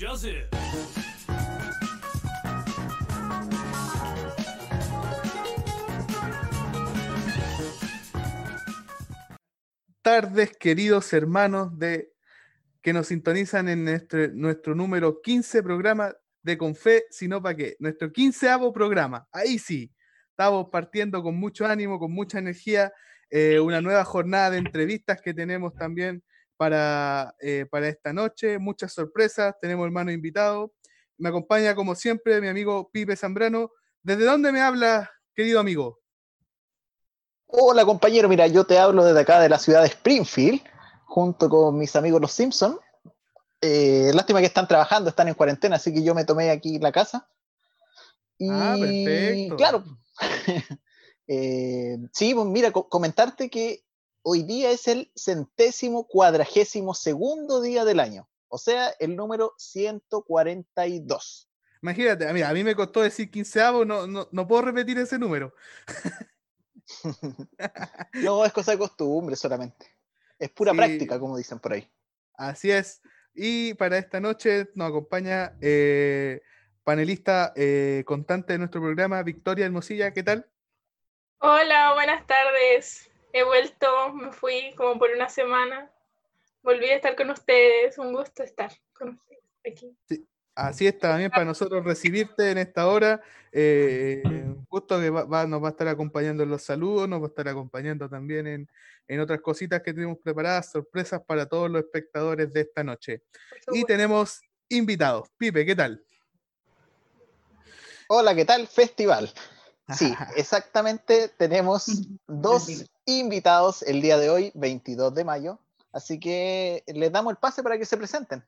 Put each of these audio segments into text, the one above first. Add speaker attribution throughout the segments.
Speaker 1: Joseph.
Speaker 2: tardes, queridos hermanos de que nos sintonizan en nuestro, nuestro número 15 programa de Confe, sino para qué, nuestro quinceavo programa. Ahí sí, estamos partiendo con mucho ánimo, con mucha energía, eh, una nueva jornada de entrevistas que tenemos también para, eh, para esta noche, muchas sorpresas, tenemos hermano invitado. Me acompaña como siempre mi amigo Pipe Zambrano. ¿Desde dónde me habla, querido amigo?
Speaker 3: Hola compañero, mira, yo te hablo desde acá de la ciudad de Springfield, junto con mis amigos los Simpson. Eh, lástima que están trabajando, están en cuarentena, así que yo me tomé aquí la casa.
Speaker 2: Ah, perfecto.
Speaker 3: Claro. eh, sí, pues mira, co comentarte que hoy día es el centésimo cuadragésimo segundo día del año, o sea, el número 142.
Speaker 2: Imagínate, mira, a mí me costó decir quinceavo, no, no, no puedo repetir ese número.
Speaker 3: no, es cosa de costumbre solamente. Es pura sí. práctica, como dicen por ahí.
Speaker 2: Así es. Y para esta noche nos acompaña eh, panelista eh, constante de nuestro programa, Victoria Hermosilla. ¿Qué tal?
Speaker 4: Hola, buenas tardes. He vuelto, me fui como por una semana. Volví a estar con ustedes. Un gusto estar con ustedes aquí.
Speaker 2: Sí. Así es, también para nosotros recibirte en esta hora. Eh, gusto que va, va, nos va a estar acompañando en los saludos, nos va a estar acompañando también en, en, otras cositas que tenemos preparadas, sorpresas para todos los espectadores de esta noche. Y tenemos invitados. Pipe, ¿qué tal?
Speaker 3: Hola, ¿qué tal? Festival. Sí, exactamente. Tenemos dos invitados el día de hoy, 22 de mayo. Así que les damos el pase para que se presenten,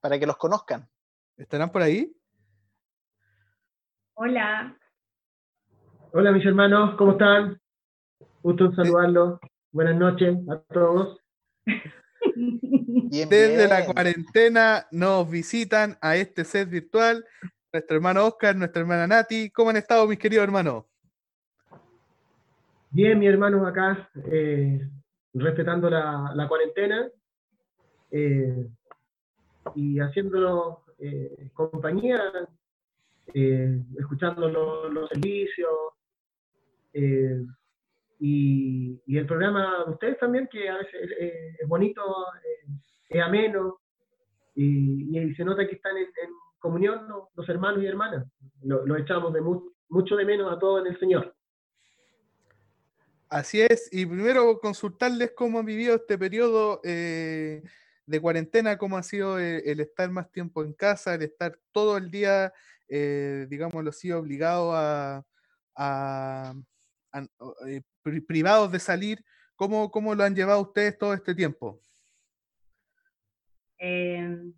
Speaker 3: para que los conozcan.
Speaker 2: ¿Estarán por ahí?
Speaker 5: Hola.
Speaker 6: Hola mis hermanos, ¿cómo están? Gusto en saludarlos. Buenas noches a todos.
Speaker 2: Bien, Desde bien. la cuarentena nos visitan a este set virtual nuestro hermano Oscar, nuestra hermana Nati. ¿Cómo han estado mis queridos hermanos?
Speaker 6: Bien, mis hermanos acá, eh, respetando la, cuarentena eh, y haciéndolo eh, compañía, escuchando los, servicios y, el programa de ustedes también, que a veces es bonito, es ameno y, se nota que están en comunión los, los, hermanos y hermanas. Lo, lo echamos de mu mucho de menos a todos en el Señor.
Speaker 2: Así es, y primero consultarles cómo han vivido este periodo eh, de cuarentena, cómo ha sido el, el, estar más tiempo en casa, el estar todo el día, eh, digámoslo así, obligado a, a, a, a eh, privados de salir. ¿Cómo, ¿Cómo, lo han llevado ustedes todo este tiempo?
Speaker 5: Eh,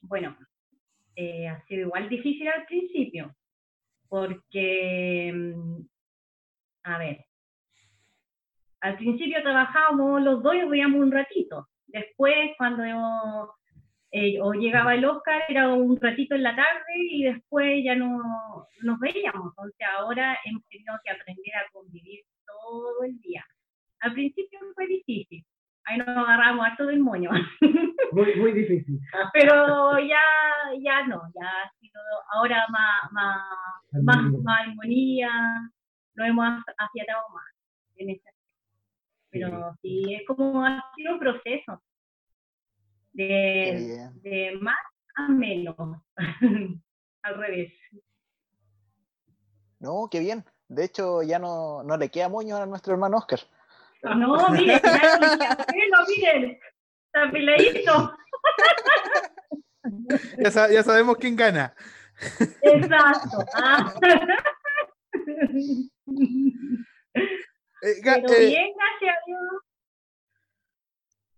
Speaker 5: bueno, eh, ha sido igual difícil al principio, porque, mm, a ver, al principio trabajábamos los dos y veíamos un ratito, Después, cuando eh, llegaba el Oscar, era un ratito en la tarde y después ya no nos veíamos. Entonces ahora hemos tenido que aprender a convivir todo el día. Al principio fue difícil. Ahí nos agarramos a todo el moño.
Speaker 6: Muy, muy difícil.
Speaker 5: Pero ya, ya no, ya ha sido ahora más, más, más, más armonía, lo hemos afiatado más en este pero sí, es como ha sido un proceso de, de más a menos, al revés.
Speaker 3: No, qué bien. De hecho, ya no, no le queda moño a nuestro hermano Oscar.
Speaker 5: No, miren, pelo, miren, peladito.
Speaker 2: ya, sa ya, sabemos quién gana.
Speaker 5: Exacto. Ah.
Speaker 2: Eh,
Speaker 5: Pero
Speaker 2: eh,
Speaker 5: bien, gracias a Dios.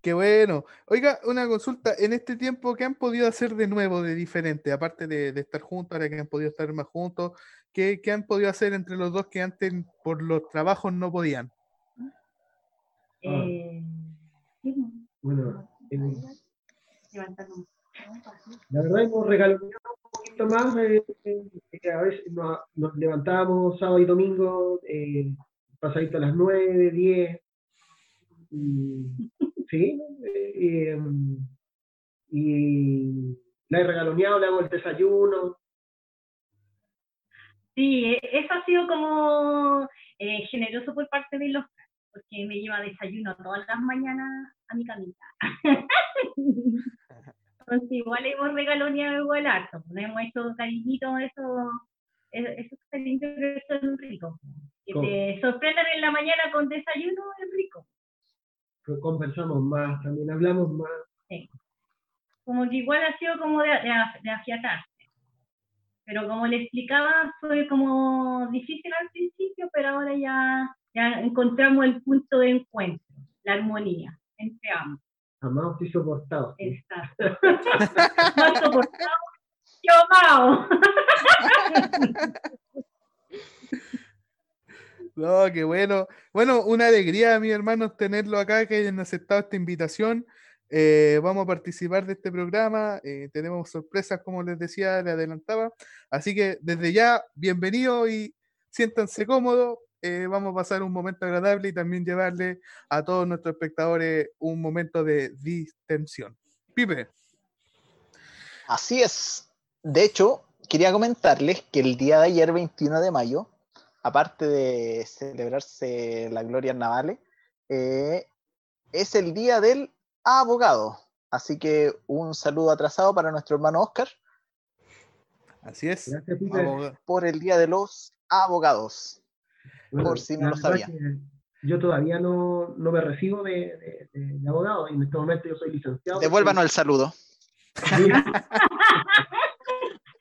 Speaker 2: Qué bueno. Oiga, una consulta. En este tiempo, ¿qué han podido hacer de nuevo, de diferente? Aparte de, de estar juntos, ahora que han podido estar más juntos, ¿qué, ¿qué, han podido hacer entre los dos que antes por los trabajos no podían?
Speaker 5: Eh,
Speaker 6: bueno, eh, la verdad hemos regalado un poquito más. Eh, a veces nos, nos levantamos sábado y domingo pasadito a las 9, 10. Y, sí, eh, y, la he regaloneado, le hago el desayuno.
Speaker 5: Sí, e, eso ha sido como eh, generoso por parte de los porque me lleva desayuno todas las mañanas a mi camita. Entonces igual hemos regaloneado igual harto, pues, hemos hecho cariñitos, eso, esos cariñitos que son ricos. Que te sorprendan en la mañana con desayuno es rico.
Speaker 6: conversamos más, también hablamos más. Sí.
Speaker 5: Como que igual ha sido como de, de, afiatarse. Pero como le explicaba, fue como difícil al principio, pero ahora ya, ya encontramos el punto de encuentro, la armonía entre ambos.
Speaker 6: Amados y soportados.
Speaker 5: Exacto. Más soportados yo amado.
Speaker 2: No, qué bueno. Bueno, una alegría, mi hermano, tenerlo acá, que hayan aceptado esta invitación. Eh, vamos a participar de este programa. Eh, tenemos sorpresas, como les decía, le adelantaba. Así que desde ya, bienvenido y siéntanse cómodos. Eh, vamos a pasar un momento agradable y también llevarle a todos nuestros espectadores un momento de distensión. Pipe.
Speaker 3: Así es. De hecho, quería comentarles que el día de ayer, 21 de mayo, aparte de celebrarse la Gloria Navales, eh, es el día del abogado. Así que un saludo atrasado para nuestro hermano Oscar.
Speaker 2: Así es.
Speaker 3: por el día de los abogados. Por si no lo sabían.
Speaker 6: Yo todavía no, me recibo de, abogado y en este momento yo soy licenciado.
Speaker 3: Devuélvanos el saludo.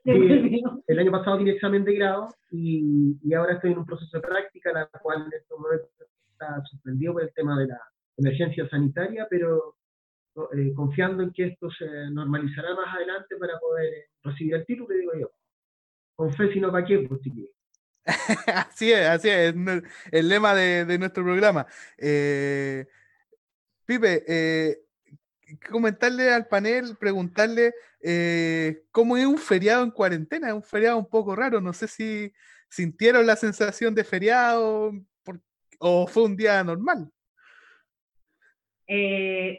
Speaker 6: el año pasado tiene examen de grado y, ahora estoy en un proceso de práctica, la cual en este momento está suspendido por el tema de la emergencia sanitaria, pero eh, confiando en que esto se normalizará más adelante para poder recibir el título, digo yo. Con fe, sino para qué, pues,
Speaker 2: así es, así es, el lema de, nuestro programa. Eh, Pipe, eh, comentarle al panel, preguntarle eh, cómo es un feriado en cuarentena. Es un feriado un poco raro. No sé si sintieron la sensación de feriado o fue un día normal.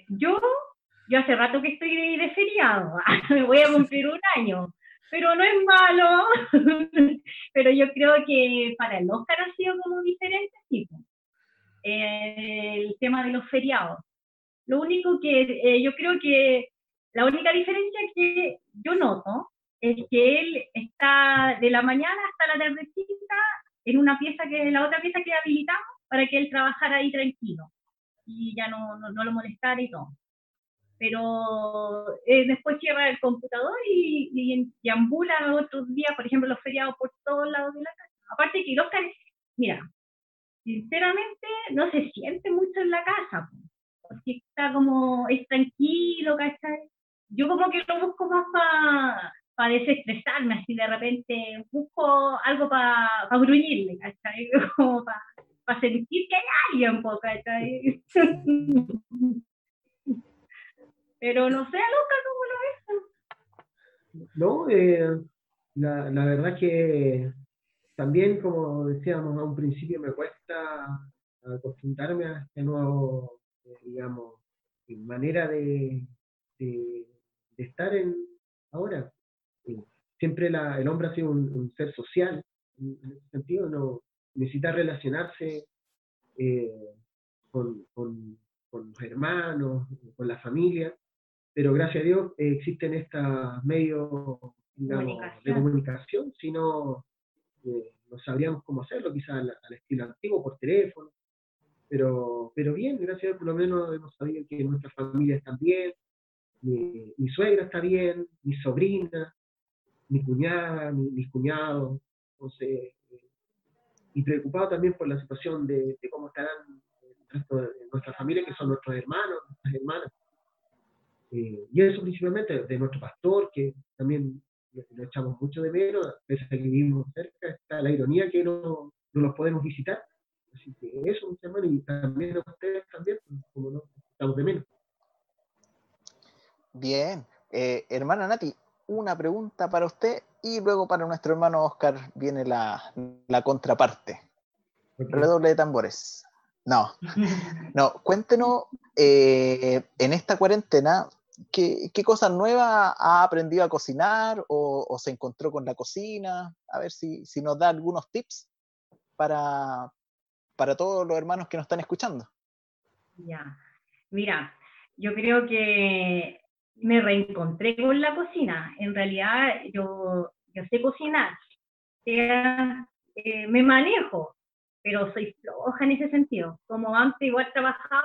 Speaker 5: Yo, yo hace rato que estoy de, feriado. Me voy a cumplir un año. Pero no es malo. pero yo creo que para el Oscar ha sido como diferente, tipo. el tema de los feriados lo único que eh, yo creo que la única diferencia que yo noto es que él está de la mañana hasta la tardecita en una pieza que la otra pieza que habilitamos para que él trabajara ahí tranquilo y ya no, no, lo molestara y todo. Pero eh, después lleva el computador y, y, ambula otros días, por ejemplo, los feriados por todos lados de la casa. Aparte que Oscar, mira, sinceramente no se siente mucho en la casa porque está como, es tranquilo, ¿cachai? Yo como que lo busco más para pa desestresarme, así de repente busco algo para pa gruñirle, ¿cachai? Como para sentir que hay alguien, ¿cachai? Pero no sé, loca, ¿cómo lo ves?
Speaker 6: No, eh, la, la verdad que también, como decíamos a un principio, me cuesta acostumbrarme a este nuevo digamos, manera de, de, estar en ahora. Siempre la, el hombre ha sido un, ser social, en ese sentido, no necesita relacionarse eh, con, con, los hermanos, con la familia, pero gracias a Dios existen estos medios de comunicación, si no, eh, no sabríamos cómo hacerlo, quizás al estilo antiguo, por teléfono, pero, pero bien, gracias a Dios, por lo menos hemos sabido que nuestra familia está bien, mi, mi suegra está bien, mi sobrina, mi cuñada, mi, mis cuñados, entonces, eh, y preocupado también por la situación de, cómo estarán el resto de nuestra familia, que son nuestros hermanos, nuestras hermanas. Eh, y eso principalmente de nuestro pastor, que también lo, echamos mucho de menos, pese a que vivimos cerca, está la ironía que no, no los podemos visitar Así que eso, un hermano, y también a ustedes también, como no, estamos de menos.
Speaker 3: Bien, eh, hermana Nati, una pregunta para usted y luego para nuestro hermano Oscar viene la, la contraparte. Redoble de tambores. No, no, cuéntenos, eh, en esta cuarentena, ¿qué, qué cosas nuevas ha aprendido a cocinar o, se encontró con la cocina? A ver si, si nos da algunos tips para, para todos los hermanos que nos están escuchando.
Speaker 5: Ya, mira, yo creo que me reencontré con la cocina. En realidad, yo, yo sé cocinar, eh, me manejo, pero soy floja en ese sentido. Como antes igual trabajaba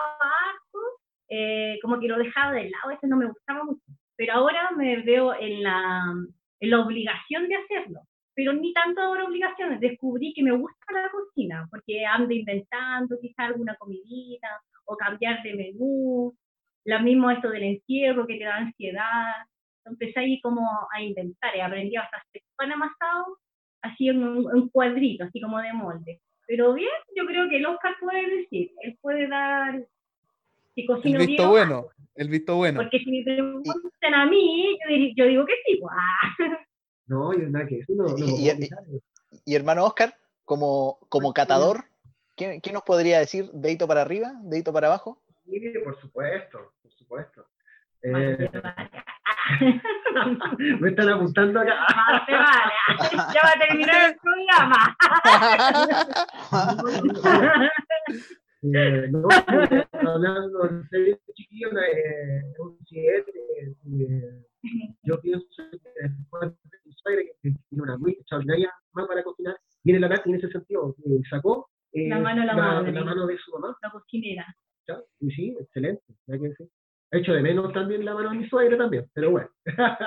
Speaker 5: eh, como que lo dejaba de lado, eso no me gustaba mucho. Pero ahora me veo en la, en la obligación de hacerlo. Pero ni tanto ahora obligaciones, descubrí que me gusta la cocina, porque ando inventando quizá alguna comidita o cambiar de menú, lo mismo esto del encierro que te da ansiedad. Empecé ahí como a inventar y aprendí a hacer pan amasado, así en un, cuadrito, así como de molde. Pero bien, yo creo que el Oscar puede decir, él puede dar,
Speaker 2: el visto bueno, el visto bueno.
Speaker 5: Porque si me preguntan a mí, yo, digo que sí. Pues.
Speaker 6: No, yo nada que eso no,
Speaker 3: y, y, hermano Oscar, como, como catador, ¿qué, ¿qué, nos podría decir? ¿Dedito para arriba? ¿Dedito para abajo?
Speaker 6: Sí, por supuesto, por supuesto. Eh, me están apuntando acá.
Speaker 5: Ya va a terminar el programa.
Speaker 6: Eh, no, hablando de chiquillo, eh, un 7. Eh, yo pienso que después de mi suegra, que tiene una muy extraordinaria mano para cocinar, viene la Nati en ese sentido, que sacó
Speaker 5: eh, la, mano, la,
Speaker 6: la, mano de su mamá.
Speaker 5: La cocinera.
Speaker 6: ¿Ya? Y sí, excelente. Hay que decir. He hecho de menos también la mano de mi suegra también, pero bueno.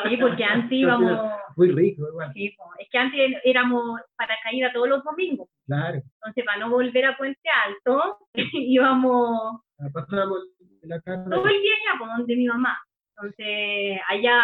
Speaker 5: Sí, porque antes íbamos...
Speaker 6: Muy rico, igual.
Speaker 5: Sí, es que antes éramos para caída todos los domingos.
Speaker 6: Claro.
Speaker 5: Entonces, para no volver a Puente Alto, íbamos...
Speaker 6: Pasábamos la carne.
Speaker 5: Todo el día allá, por donde mi mamá. Entonces, allá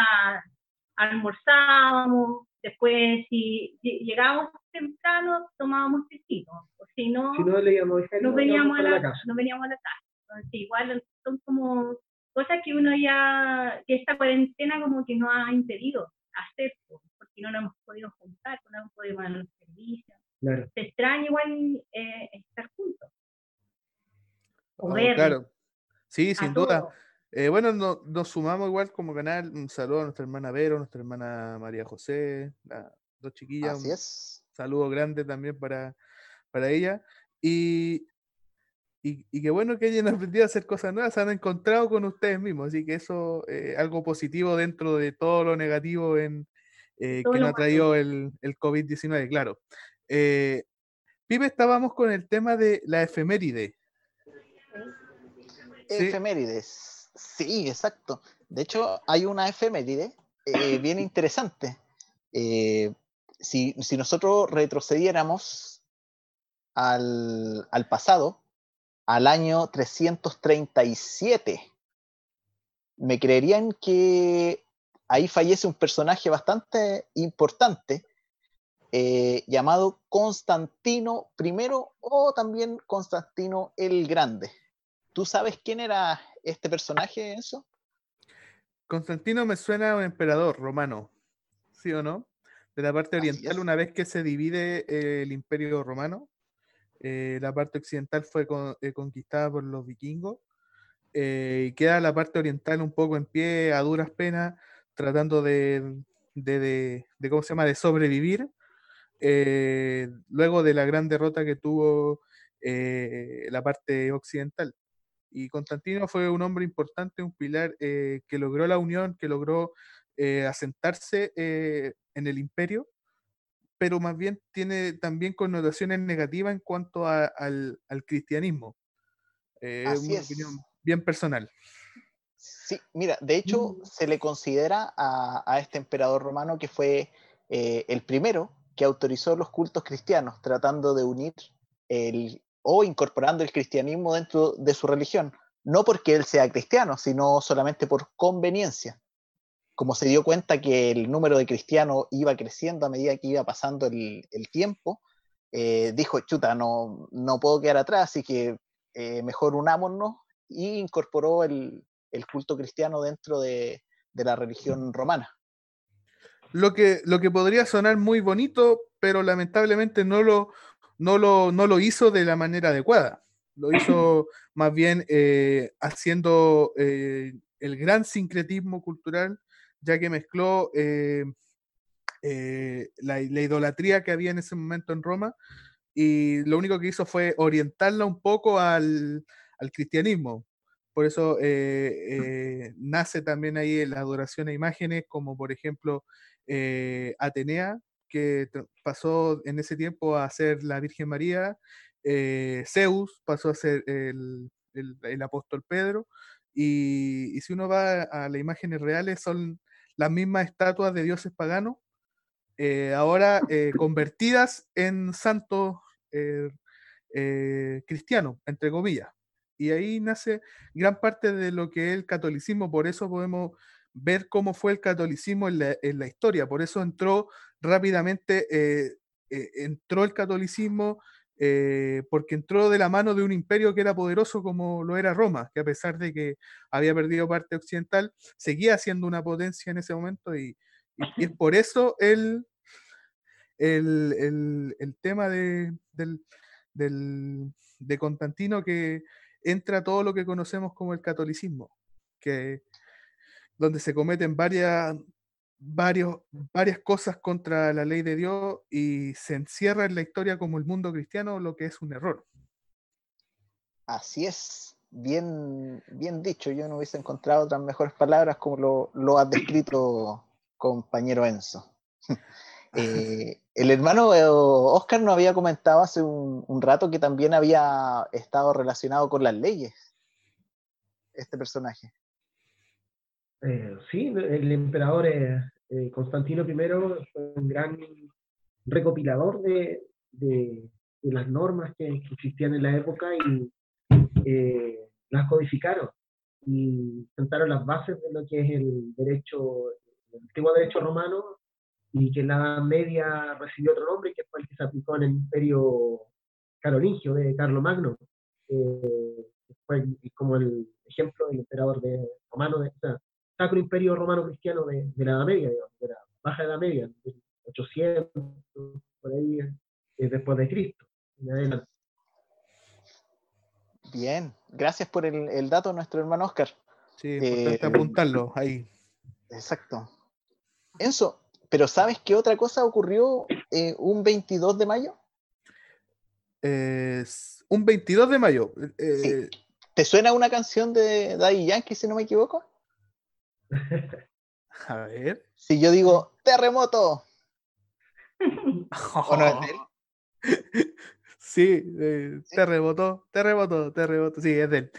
Speaker 5: almorzábamos, después si llegábamos temprano tomábamos tecito, o si no,
Speaker 6: si no, leíamos,
Speaker 5: no, veníamos a la, casa. no veníamos a la casa. Entonces, igual son como cosas que uno ya, que esta cuarentena como que no ha impedido hacer, porque no nos hemos podido juntar, no hemos podido mandar los servicios.
Speaker 6: Claro.
Speaker 5: Se extraña igual eh, estar juntos.
Speaker 2: Oh, claro. Sí, sin duda. Eh, bueno, nos sumamos igual como canal. Un saludo a nuestra hermana Vero, nuestra hermana María José, las dos chiquillas.
Speaker 3: Así es.
Speaker 2: Un saludo grande también para, para ella. Y, y, qué bueno que hayan aprendido a hacer cosas nuevas, se han encontrado con ustedes mismos. Así que eso es eh, algo positivo dentro de todo lo negativo en, eh, que nos ha traído el, el COVID-19, claro. Pipe, estábamos con el tema de la efeméride.
Speaker 3: Efemérides. Sí, exacto. De hecho, hay una efeméride eh, bien interesante. Eh, si, nosotros retrocediéramos al, pasado, al año 337, me creerían que ahí fallece un personaje bastante importante eh, llamado Constantino I o también Constantino el Grande. ¿Tú sabes quién era este personaje, eso?
Speaker 2: Constantino me suena a un emperador romano, ¿sí o no? De la parte oriental, una vez que se divide eh, el imperio romano, eh, la parte occidental fue eh, conquistada por los vikingos, y queda la parte oriental un poco en pie, a duras penas, tratando de, de, de, ¿cómo se llama?, de sobrevivir, luego de la gran derrota que tuvo la parte occidental. Y Constantino fue un hombre importante, un pilar eh, que logró la unión, que logró eh, asentarse eh, en el imperio, pero más bien tiene también connotaciones negativas en cuanto al, cristianismo. es una opinión bien personal.
Speaker 3: Sí, mira, de hecho mm. se le considera a, a este emperador romano que fue el primero que autorizó los cultos cristianos, tratando de unir el, o incorporando el cristianismo dentro de su religión, no porque él sea cristiano, sino solamente por conveniencia. Como se dio cuenta que el número de cristianos iba creciendo a medida que iba pasando el, tiempo, eh, dijo, chuta, no, no puedo quedar atrás, así que eh, mejor unámonos y incorporó el, culto cristiano dentro de, la religión romana.
Speaker 2: Lo que, lo que podría sonar muy bonito, pero lamentablemente no lo, no lo, no lo hizo de la manera adecuada. Lo hizo más bien eh, haciendo, el gran sincretismo cultural, ya que mezcló la, idolatría que había en ese momento en Roma y lo único que hizo fue orientarla un poco al, cristianismo. Por eso eh, eh, nace también ahí la adoración a imágenes, como por ejemplo eh, Atenea, que pasó en ese tiempo a ser la Virgen María, Zeus pasó a ser el, apóstol Pedro, y, si uno va a las imágenes reales, son las mismas estatuas de dioses paganos, ahora convertidas en santos cristianos, entre comillas. Y ahí nace gran parte de lo que es el catolicismo, por eso podemos ver cómo fue el catolicismo en la, historia, por eso entró rápidamente, eh, eh, entró el catolicismo, eh, porque entró de la mano de un imperio que era poderoso como lo era Roma, que a pesar de que había perdido parte occidental, seguía siendo una potencia en ese momento y, es por eso el, el, tema de, del, de Constantino que entra todo lo que conocemos como el catolicismo, que, donde se cometen varias, varias cosas contra la ley de Dios y se encierra en la historia como el mundo cristiano, lo que es un error.
Speaker 3: Así es, bien, bien dicho. Yo no hubiese encontrado otras mejores palabras como lo, lo has descrito, compañero Enzo. Eh, el hermano Oscar nos había comentado hace un, rato que también había estado relacionado con las leyes, este personaje.
Speaker 6: Eh, sí, el emperador eh, Constantino I fue un gran recopilador de, las normas que, existían en la época y las codificaron y sentaron las bases de lo que es el derecho, antiguo derecho romano y que en la Edad Media recibió otro nombre, que fue el que se aplicó en el Imperio Carolingio de Carlomagno. Eh, fue como el ejemplo del emperador de, romano, de, o sea, Sacro Imperio Romano Cristiano de, la Edad Media, digamos, de la Baja Edad Media, de 800, por ahí, eh, después de Cristo.
Speaker 3: Bien, gracias por el, dato, nuestro hermano Oscar.
Speaker 2: Sí, importante eh, apuntarlo ahí.
Speaker 3: Exacto. Enzo, pero ¿sabes qué otra cosa ocurrió eh, un 22 de mayo?
Speaker 2: un 22 de mayo.
Speaker 3: Eh, ¿Te suena una canción de Daddy Yankee, si no me equivoco?
Speaker 2: A ver.
Speaker 3: Si yo digo terremoto. ¿O no es de
Speaker 2: él? Sí, terremoto, terremoto, terremoto. Sí, es de él.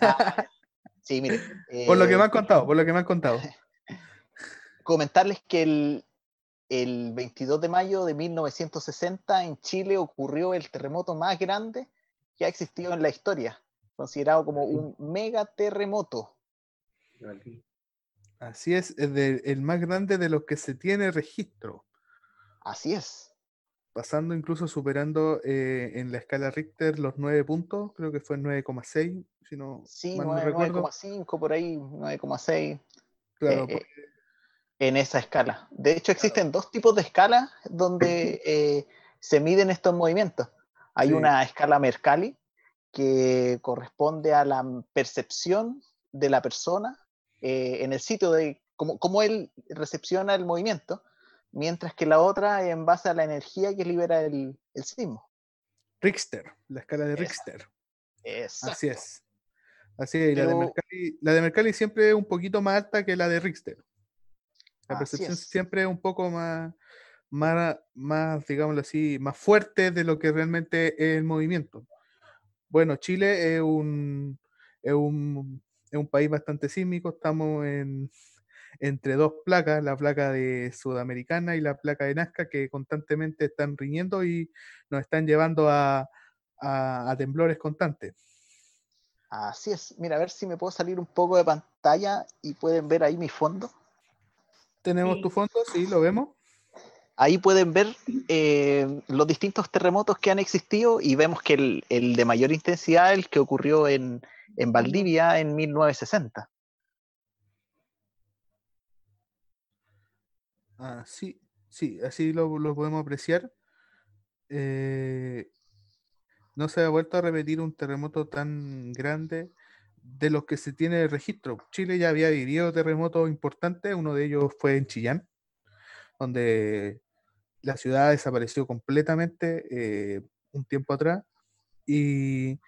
Speaker 3: Ah, sí, mire.
Speaker 2: por lo que me han contado, por lo que me han contado.
Speaker 3: Comentarles que el, el 22 de mayo de 1960 en Chile ocurrió el terremoto más grande que ha existido en la historia, considerado como un megaterremoto.
Speaker 2: Así es, es el más grande de los que se tiene registro.
Speaker 3: Así es.
Speaker 2: Pasando incluso superando eh, en la escala Richter los 9 puntos, creo que fue 9,6, si no.
Speaker 3: Sí, 9,5 por ahí, 9,6.
Speaker 2: Claro, eh,
Speaker 3: en esa escala. De hecho, existen dos tipos de escalas donde eh, se miden estos movimientos. Hay una escala Mercalli que corresponde a la percepción de la persona eh, en el sitio de cómo, él recepciona el movimiento, mientras que la otra en base a la energía que libera el, el sismo.
Speaker 2: Richter, la escala de Richter.
Speaker 3: Así
Speaker 2: es. Así es, la, de Mercalli, la de Mercalli siempre es un poquito más alta que la de Richter. La percepción siempre es un poco más, más, más, digámoslo así, más fuerte de lo que realmente es el movimiento. Bueno, Chile es un, es un, es un país bastante sísmico, estamos en, entre dos placas, la placa de Sudamericana y la placa de Nazca, que constantemente están riñendo y nos están llevando a, a, a temblores constantes.
Speaker 3: Así es, mira, a ver si me puedo salir un poco de pantalla y pueden ver ahí mi fondo.
Speaker 2: Tenemos tu fondo, sí, lo vemos.
Speaker 3: Ahí pueden ver eh, los distintos terremotos que han existido y vemos que el, de mayor intensidad, el que ocurrió en, Valdivia en 1960.
Speaker 2: Ah, sí, sí, así lo, podemos apreciar. Eh, no se ha vuelto a repetir un terremoto tan grande de los que se tiene registro. Chile ya había vivido terremotos importantes, uno de ellos fue en Chillán, donde la ciudad desapareció completamente eh, un tiempo atrás. Y,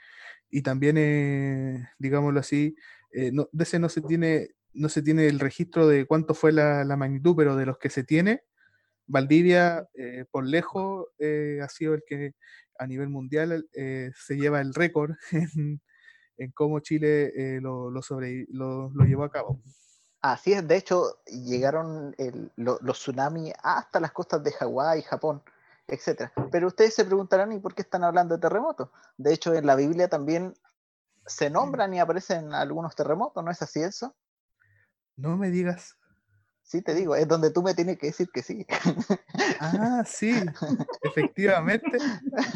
Speaker 2: y también, eh, digámoslo así, eh, no, de ese no se tiene no se tiene el registro de cuánto fue la, la magnitud, pero de los que se tiene, Valdivia por lejos ha sido el que a nivel mundial se lleva el récord en, en cómo Chile eh, lo, lo, sobre, lo, lo, llevó a cabo.
Speaker 3: Así es, de hecho, llegaron el, lo, los tsunamis hasta las costas de Hawái, Japón, etc. Pero ustedes se preguntarán, ¿y por qué están hablando de terremotos? De hecho, en la Biblia también se nombran y aparecen algunos terremotos, ¿no es así eso?
Speaker 2: No me digas.
Speaker 3: Sí, te digo, es donde tú me tienes que decir que sí.
Speaker 2: Ah, sí, efectivamente.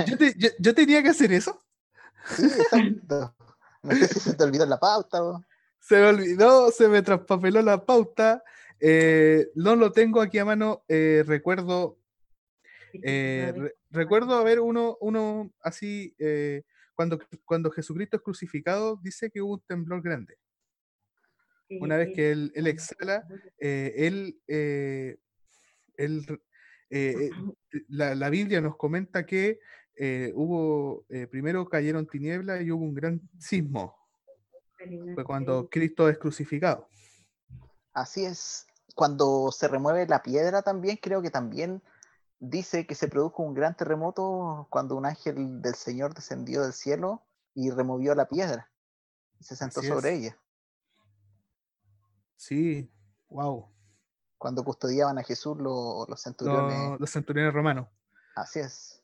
Speaker 2: ¿Yo, te, yo, yo tenía que hacer eso?
Speaker 3: Sí, exacto. No sé si se te olvidó la pauta.
Speaker 2: Se me olvidó, se me traspapeló la pauta. Eh, no lo tengo aquí a mano. Eh, recuerdo. Eh, re, recuerdo haber uno, uno así. Eh, cuando, cuando Jesucristo es crucificado, dice que hubo un temblor grande. Una vez que él, él exhala, eh, él, él la, la Biblia nos comenta que eh, hubo, primero cayeron tinieblas y hubo un gran sismo. Fue cuando Cristo es crucificado.
Speaker 3: Así es. Cuando se remueve la piedra también, creo que también dice que se produjo un gran terremoto cuando un ángel del Señor descendió del cielo y removió la piedra y se sentó Así sobre es. ella.
Speaker 2: Sí, wow.
Speaker 3: Cuando custodiaban a Jesús los, los centuriones.
Speaker 2: Los, los centuriones romanos.
Speaker 3: Así es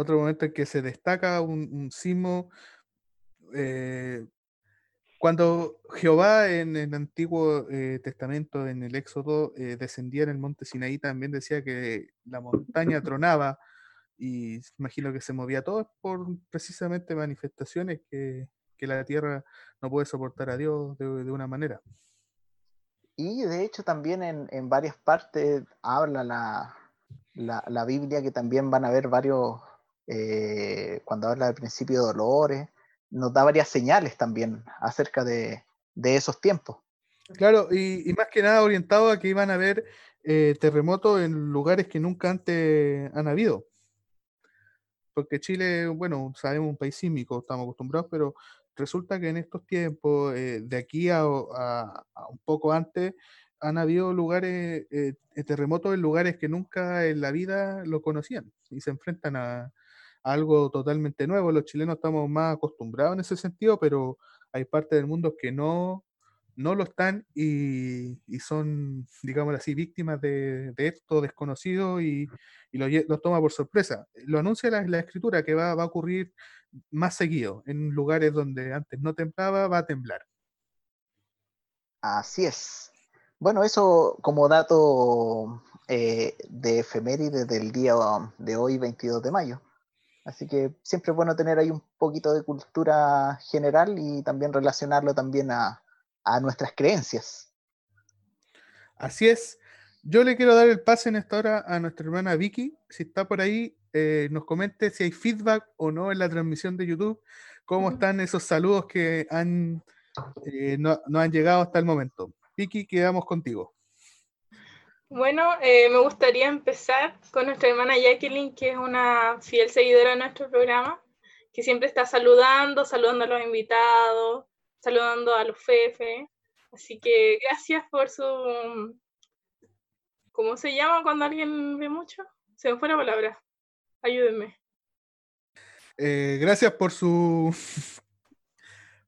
Speaker 2: otro momento en que se destaca un, un sismo. Eh, cuando Jehová en el Antiguo eh, Testamento, en el Éxodo, eh, descendía en el monte Sinaí, también decía que la montaña tronaba y imagino que se movía todo por precisamente manifestaciones que, la tierra no puede soportar a Dios de, una manera.
Speaker 3: Y de hecho también en, varias partes habla la, Biblia que también van a haber varios eh, cuando habla del principio de dolores, nos da varias señales también acerca de, de esos tiempos.
Speaker 2: Claro, y, más que nada orientado a que iban a haber eh, terremotos en lugares que nunca antes han habido. Porque Chile, bueno, sabemos un país sísmico, estamos acostumbrados, pero resulta que en estos tiempos, eh, de aquí a, un poco antes, han habido lugares, eh, terremotos en lugares que nunca en la vida lo conocían y se enfrentan a, algo totalmente nuevo. Los chilenos estamos más acostumbrados en ese sentido, pero hay partes del mundo que no, no lo están y, son, digamos así, víctimas de, de esto desconocido y, y los lo toma por sorpresa. Lo anuncia la, la escritura que va, va, a ocurrir más seguido. En lugares donde antes no temblaba, va a temblar.
Speaker 3: Así es. Bueno, eso como dato eh, de efeméride del día de hoy, 22 de mayo. Así que siempre es bueno tener ahí un poquito de cultura general y también relacionarlo también a, a nuestras creencias.
Speaker 2: Así es. Yo le quiero dar el pase en esta hora a nuestra hermana Vicky. Si está por ahí, eh, nos comente si hay feedback o no en la transmisión de YouTube. ¿Cómo están esos saludos que han, eh, no, no han llegado hasta el momento? Vicky, quedamos contigo.
Speaker 4: Bueno, eh, me gustaría empezar con nuestra hermana Jacqueline, que es una fiel seguidora de nuestro programa, que siempre está saludando, saludando a los invitados, saludando a los fefes. Así que gracias por su... ¿Cómo se llama cuando alguien ve mucho? Se me fue la palabra. Ayúdenme.
Speaker 2: Eh, gracias por su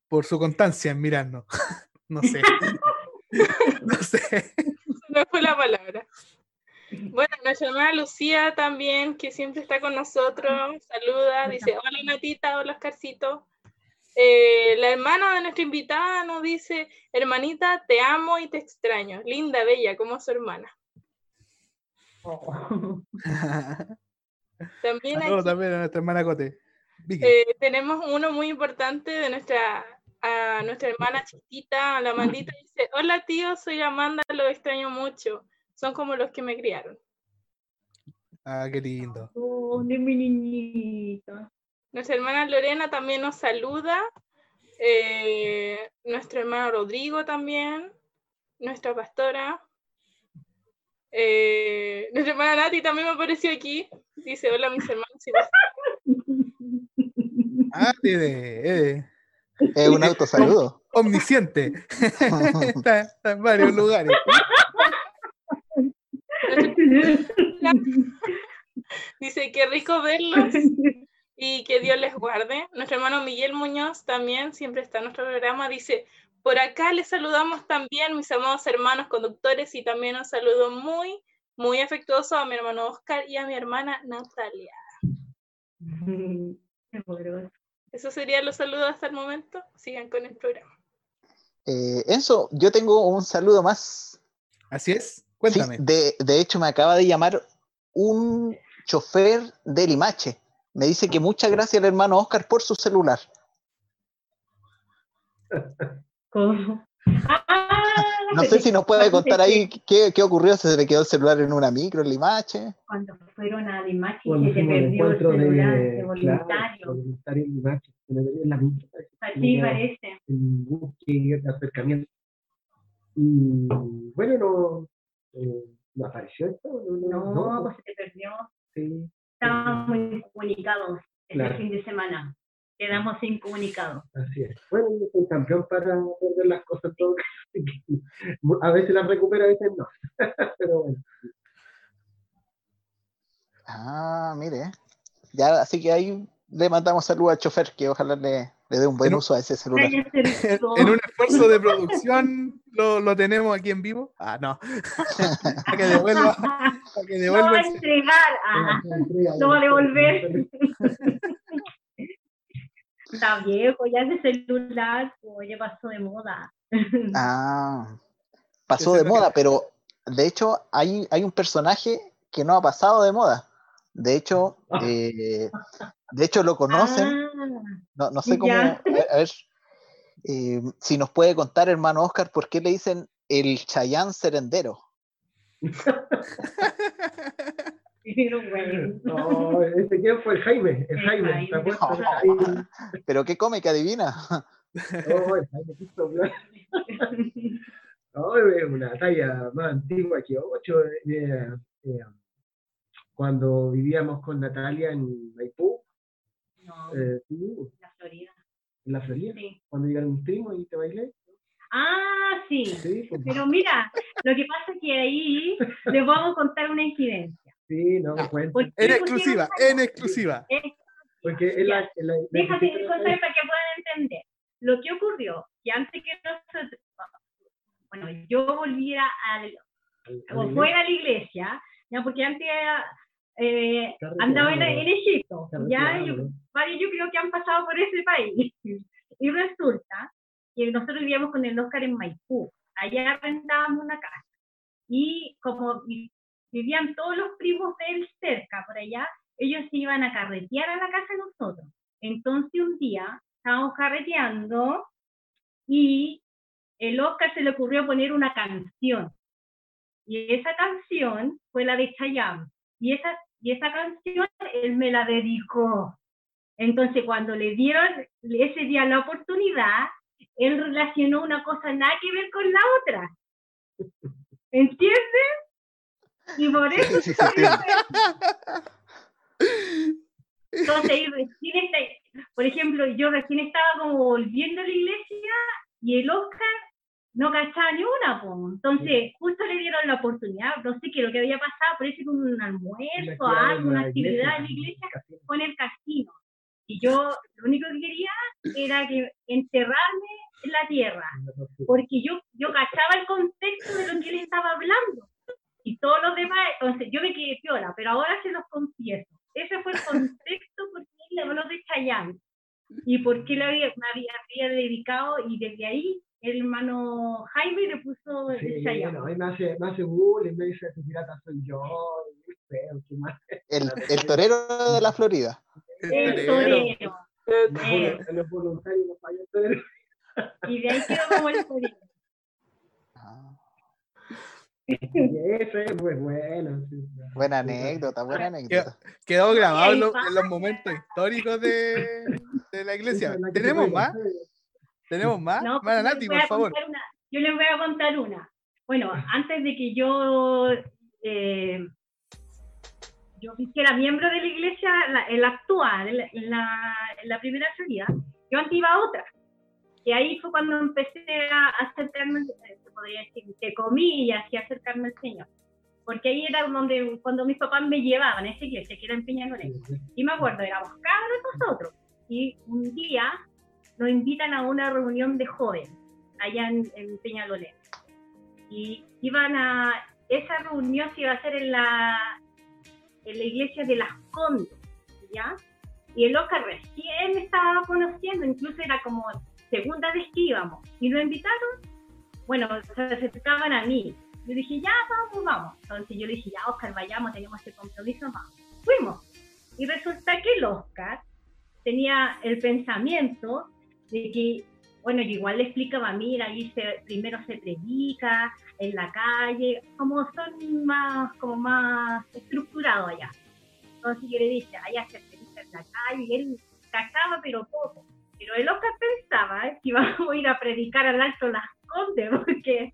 Speaker 2: por su constancia en mirarnos. no sé. no sé
Speaker 4: no fue la palabra. Bueno, nuestra hermana Lucía también, que siempre está con nosotros, saluda, dice, hola Natita, hola Oscarcito. Eh, la hermana de nuestra invitada nos dice, hermanita, te amo y te extraño. Linda, bella, como su hermana.
Speaker 2: Oh. también, aquí, también a nuestra hermana Cote.
Speaker 4: Eh, tenemos uno muy importante de nuestra a nuestra hermana chiquita, a la Amandita, dice, hola tío, soy Amanda, lo extraño mucho. Son como los que me criaron.
Speaker 2: Ah, qué lindo.
Speaker 5: Oh, de mi niñita.
Speaker 4: Nuestra hermana Lorena también nos saluda. eh, nuestro hermano Rodrigo también, nuestra pastora, eh, nuestra hermana Nati también me apareció aquí. Dice, hola mis hermanos.
Speaker 2: Ah, de,
Speaker 3: Es un autosaludo.
Speaker 2: Omnisciente. está, está en varios lugares.
Speaker 4: Dice, qué rico verlos y que Dios les guarde. Nuestro hermano Miguel Muñoz también siempre está en nuestro programa. Dice, por acá les saludamos también, mis amados hermanos conductores, y también un saludo muy, muy afectuoso a mi hermano Oscar y a mi hermana Natalia. Eso serían los saludos hasta el momento. Sigan con el programa.
Speaker 3: Eh, Enzo, yo tengo un saludo más.
Speaker 2: Así es, cuéntame.
Speaker 3: de, de, hecho, me acaba de llamar un chofer de Limache. Me dice que muchas gracias al hermano Oscar por su celular.
Speaker 5: ¿Cómo?
Speaker 3: No sé si nos puede contar ahí qué, qué, ocurrió, se le quedó el celular en una micro en Limache.
Speaker 5: Cuando fueron a Limache y se te perdió el celular de, de voluntario.
Speaker 6: Claro, voluntario en Limache, se me perdió en la micro.
Speaker 5: Así parece.
Speaker 6: En búsqueda de acercamiento. Y bueno, no, eh, ¿no apareció esto?
Speaker 5: No, no, no, pues se te perdió.
Speaker 6: Sí.
Speaker 5: Estábamos muy comunicados claro. este fin de semana. Quedamos sin comunicado.
Speaker 6: Así es. Bueno, yo soy campeón para perder las cosas todo A veces las recupero, a veces no. Pero bueno.
Speaker 3: Ah, mire. Ya, así que ahí le mandamos saludos al chofer, que ojalá le, le dé un buen uso a ese celular.
Speaker 2: en un esfuerzo de producción lo, lo, tenemos aquí en vivo. Ah, no. para que devuelva. Para que devuelva
Speaker 5: no va a entregar. Ah, no va a devolver. Está viejo, ya ese celular, pues, ya pasó de moda.
Speaker 3: Ah, pasó de moda, pero de hecho hay, hay un personaje que no ha pasado de moda. De hecho, eh, de hecho lo conocen.
Speaker 5: Ah,
Speaker 3: no, no sé cómo. A ver, a ver eh, si nos puede contar, hermano Oscar, por qué le dicen el Chayán Serendero.
Speaker 6: no, ese quién fue el Jaime, el Jaime.
Speaker 3: No, pero qué come que adivina.
Speaker 6: No, el Jaime No, es una talla más antigua que ocho. Eh, eh, cuando vivíamos con Natalia en Maipú.
Speaker 5: No,
Speaker 6: eh,
Speaker 5: la Florida.
Speaker 6: ¿En la Florida?
Speaker 5: Sí.
Speaker 6: Cuando llegaron mis primos y te bailé.
Speaker 5: Ah, sí.
Speaker 6: Sí, pues.
Speaker 5: Pero mira, lo que pasa es que ahí les vamos a contar una incidencia.
Speaker 6: Sí, no, me cuento.
Speaker 5: ¿Por qué
Speaker 2: En exclusiva, en exclusiva.
Speaker 5: Es-
Speaker 6: Porque es la, es la,
Speaker 5: contar para que puedan entender. Lo que ocurrió, que antes que nosotros, bueno, yo volviera al, o fuera a la iglesia, ya porque antes eh, andaba en, en Egipto, ya yo, yo creo que han pasado por ese país. Y resulta que nosotros vivíamos con el Oscar en Maipú, allá rentábamos una casa. Y como vivían todos los primos de él cerca, por allá, ellos se iban a carretear a la casa de nosotros. Entonces un día estábamos carreteando y el Oscar se le ocurrió poner una canción. Y esa canción fue la de Chayanne. Y esa, y esa canción él me la dedicó. Entonces cuando le dieron ese día la oportunidad, él relacionó una cosa nada que ver con la otra. ¿Entiendes? Y por eso
Speaker 3: Sí, sí.
Speaker 5: Entonces, recién está- por ejemplo, yo recién estaba como volviendo a la iglesia y el Oscar no cachaba ni una, entonces justo le dieron la oportunidad, no sé qué lo que había pasado, parece que un almuerzo, algo, una actividad en la iglesia con el casino. Y yo lo único que quería era que enterrarme en la tierra, porque yo, yo cachaba el contexto de lo que él estaba hablando. Y todos los demás, entonces yo me quedé piola, pero ahora se los confieso. Ese fue el contexto por qué le habló de Chayanne y por qué le había, me había, había dedicado, y desde ahí el hermano Jaime le puso
Speaker 6: Sí,
Speaker 5: el Chayanne.
Speaker 6: no, y me hace, me hace bullying, me dice, tu pirata soy yo, y qué feo, qué mal.
Speaker 3: El, el torero de la Florida.
Speaker 5: El
Speaker 2: Torero.
Speaker 6: los voluntarios pero-
Speaker 5: Y de ahí quedó como el torero.
Speaker 3: Ah,
Speaker 6: eso es muy bueno. sí.
Speaker 3: buena anécdota, buena anécdota.
Speaker 2: Quedó grabado en los,
Speaker 5: va.
Speaker 2: en los momentos históricos de, de la iglesia. ¿Tenemos más? ¿Tenemos más?
Speaker 5: No,
Speaker 2: Mana
Speaker 5: pues,
Speaker 2: Nati,
Speaker 5: les voy
Speaker 2: por favor.
Speaker 5: una- yo les voy a contar una. Bueno, antes de que yo, eh, yo era miembro de la iglesia, la, en la actual, la, en la primera salida, yo antes iba a otra. Y ahí fue cuando empecé a acercarme, se podría decir, que comillas, y acercarme al Señor. Porque ahí era donde, cuando mis papás me llevaban a esa iglesia, que era en Peñalolén. Y me acuerdo, éramos cabros nosotros. Y un día nos invitan a una reunión de jóvenes allá en, en Peñalolén. Y iban a. Esa reunión se iba a hacer en la, en la iglesia de Las Condes, ¿ya? Y el Oscar recién me estaba conociendo, incluso era como segunda vez que íbamos. Y nos invitaron, bueno, se acercaban a mí. Yo dije, ya, vamos, vamos. Entonces yo le dije, ya, Oscar, vayamos, tenemos este compromiso, vamos. Fuimos. Y resulta que el Oscar tenía el pensamiento de que, bueno, yo igual le explicaba, mira, ahí se, primero se predica en la calle, como son más, como más estructurados allá. Entonces yo le dije, allá se predica en la calle, y él cachaba, pero poco. Pero el Oscar pensaba que íbamos a ir a predicar al Alto Las Condes, porque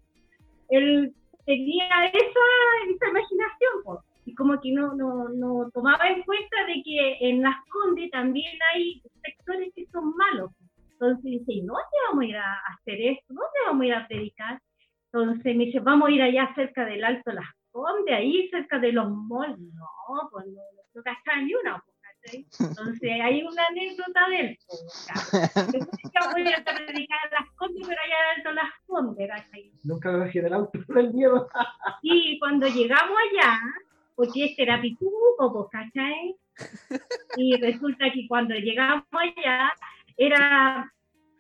Speaker 5: él tenía esa, esa imaginación, po. y como que no, no, no tomaba en cuenta de que en Las Condes también hay sectores que son malos. Entonces dice, ¿dónde vamos a ir a hacer esto? ¿Dónde vamos a ir a predicar? Entonces me dice, vamos a ir allá cerca del Alto Las Condes, ahí cerca de los malls. No, pues no, no gastaba ni una. pues, Entonces hay una anécdota de él. yo voy a predicar a Las Condes, pero allá al Alto Las Condes.
Speaker 6: Nunca me bajé del auto del miedo.
Speaker 5: Y cuando llegamos allá, porque este era pituco, pues, ¿cachai? Y resulta que cuando llegamos allá, era,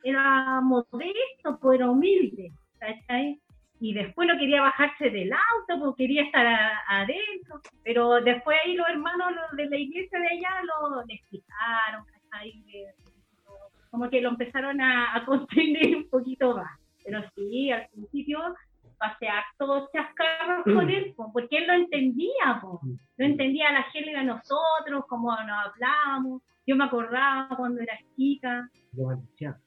Speaker 5: era modesto, era humilde, ¿cachai? Y después no quería bajarse del auto, porque quería estar a- adentro. Pero después ahí los hermanos los de la iglesia de allá lo le explicaron, lo- como que lo empezaron a, a contener un poquito más. Pero sí, al principio pasé hartos chascarros con él, po, porque él lo entendía, po. no entendía la jerga de nosotros, cómo nos hablábamos. Yo me acordaba cuando era chica,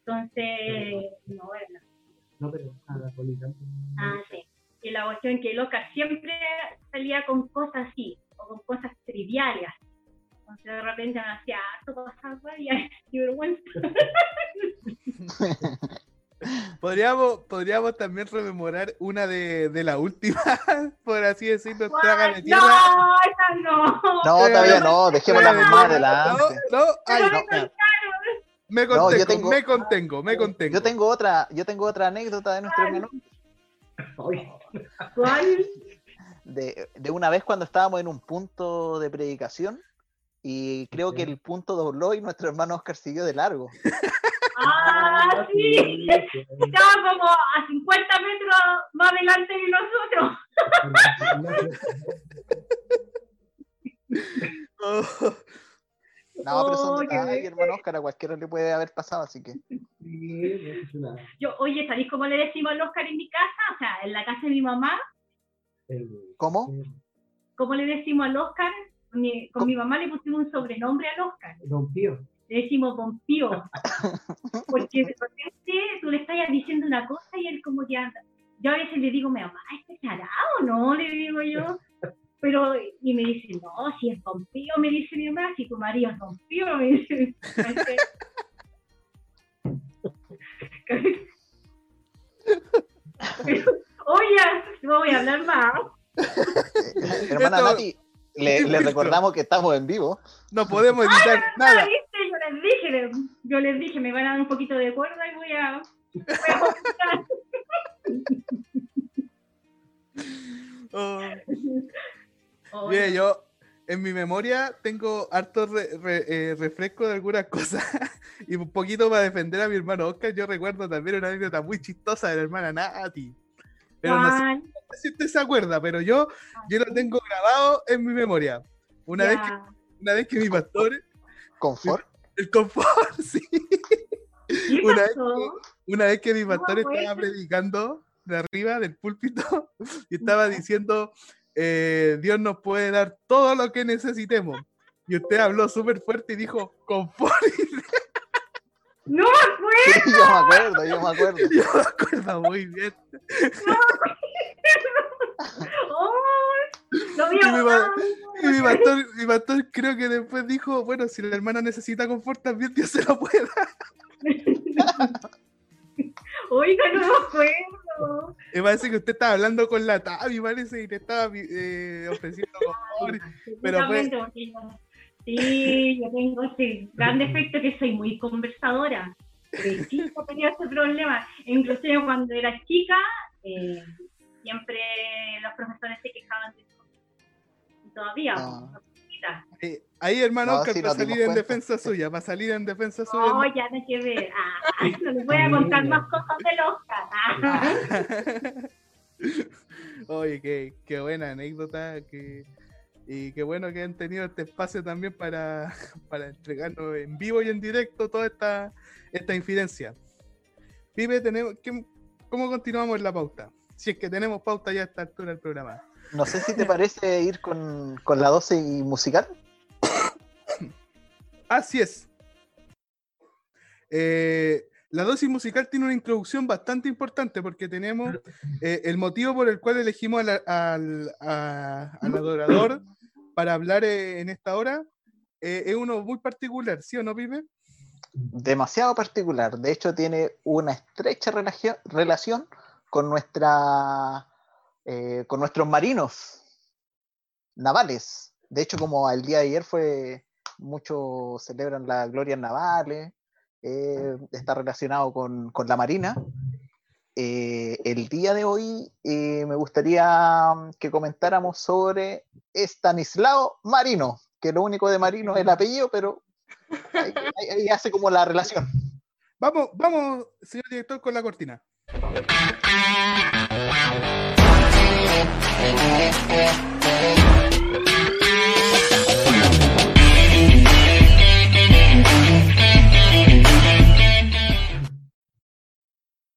Speaker 5: entonces, no, era
Speaker 6: No, pero a la política.
Speaker 5: Ah, sí. Y la cuestión que loca siempre salía con cosas así, o con cosas triviales. Entonces de repente me hacía harto cosas varias y vergüenza.
Speaker 2: Podríamos, podríamos también rememorar una de, de la última, por así decirlo, traga de tierra.
Speaker 5: No, esa no.
Speaker 3: No, todavía no, dejémosla más adelante.
Speaker 2: No, no, ay,
Speaker 5: Pero
Speaker 3: no,
Speaker 5: me contaron.
Speaker 2: me
Speaker 3: No, yo
Speaker 2: contengo,
Speaker 3: tengo-
Speaker 2: me contengo, me contengo.
Speaker 3: Yo tengo otra, yo tengo otra anécdota de nuestro
Speaker 5: ¿Cuál?
Speaker 3: De, de una vez cuando estábamos en un punto de predicación y creo que el punto dobló y nuestro hermano Oscar siguió de largo.
Speaker 5: Ah, sí. Estaba como a 50 metros más adelante de nosotros.
Speaker 2: Oh,
Speaker 3: No, pero son
Speaker 5: Oh, bien.
Speaker 3: hermano Oscar, a cualquiera le puede haber pasado, así que.
Speaker 5: Yo, oye, ¿sabéis cómo le decimos al Oscar en mi casa? O sea, en la casa de mi mamá,
Speaker 3: ¿Cómo?
Speaker 5: ¿cómo le decimos al Oscar? Con mi, con
Speaker 3: ¿Cómo?
Speaker 5: mi mamá le pusimos un sobrenombre al Oscar.
Speaker 6: Don Pío.
Speaker 5: Le decimos Don Pío. Porque de repente tú le estás diciendo una cosa y él como que anda. Yo a veces le digo, mi mamá, ¿este chará o no? Le digo yo. Pero, y me dice, no, si es Don Pío, me dice mi mamá, si tu marido es Don Pío, me dice. Oye, no voy a hablar más.
Speaker 3: Hermana
Speaker 2: Esto-
Speaker 3: Nati, le, le recordamos que estamos en vivo.
Speaker 2: no podemos editar nada.
Speaker 5: ¿Viste? Yo les dije, yo les dije, me van a dar un poquito de cuerda y voy a. voy a.
Speaker 2: Oh.
Speaker 5: Oye,
Speaker 2: Mire, yo en mi memoria tengo harto re- re- eh, refresco de algunas cosas y un poquito para defender a mi hermano Oscar. Yo recuerdo también una anécdota muy chistosa de la hermana Nati. Pero no sé
Speaker 5: Juan,
Speaker 2: si usted se acuerda, pero yo, yo lo tengo grabado en mi memoria. Una, vez que, una vez que mi pastor,
Speaker 3: Confort.
Speaker 2: el confort, sí.
Speaker 5: ¿Qué
Speaker 2: una vez
Speaker 5: pasó?
Speaker 2: Una vez que mi pastor estaba predicando de arriba del púlpito y estaba diciendo, eh, Dios nos puede dar todo lo que necesitemos. Y usted habló súper fuerte y dijo, confort.
Speaker 5: No me
Speaker 3: Sí, yo me acuerdo, yo me acuerdo.
Speaker 2: Yo me acuerdo muy bien.
Speaker 5: Oh, lo vi
Speaker 2: Y mi, y mi pastor, mi pastor creo que después dijo, bueno, si la hermana necesita confort también, Dios se lo puede dar.
Speaker 5: Oiga, no me acuerdo.
Speaker 2: Me parece que usted estaba hablando con la Tavi, parece, y le estaba eh, ofreciendo confort. Pero
Speaker 5: yo- Sí, yo tengo ese gran defecto que soy muy conversadora. De chica tenía ese problema. Inclusive cuando era chica, eh, siempre los profesores se quejaban de eso. Y todavía,
Speaker 3: Ah.
Speaker 2: Eh, ahí, hermano,
Speaker 3: No,
Speaker 2: para
Speaker 3: nos dimos
Speaker 2: salir en
Speaker 3: cuenta.
Speaker 2: defensa suya, para salir en defensa suya.
Speaker 5: No, ya no que ver. Ah, no les voy a contar más cosas del Oscar. Ah.
Speaker 2: Oye, qué, qué buena anécdota. Que, y qué bueno que han tenido este espacio también para, para entregarnos en vivo y en directo toda esta, esta infidencia. Pipe, tenemos, ¿qué- ¿cómo continuamos la pauta? Si es que tenemos pauta ya a esta altura del programa.
Speaker 3: No sé si te parece ir con, con la 12 y musical.
Speaker 2: Así es. Eh, la dosis musical tiene una introducción bastante importante porque tenemos eh, el motivo por el cual elegimos al, al- a- al adorador para hablar eh, en esta hora. es uno muy particular, ¿sí o no, Pipe?
Speaker 3: Demasiado particular. De hecho, tiene una estrecha relación con nuestra eh, con nuestros marinos navales. De hecho, como el día de ayer fue muchos celebran las glorias navales, eh, está relacionado con, con la marina. Eh, el día de hoy me gustaría mm, que comentáramos sobre Estanislao Marino, que lo único de Marino es el apellido, pero ahí- ahí hace como la relación.
Speaker 2: Vamos, vamos, señor director, con la cortina.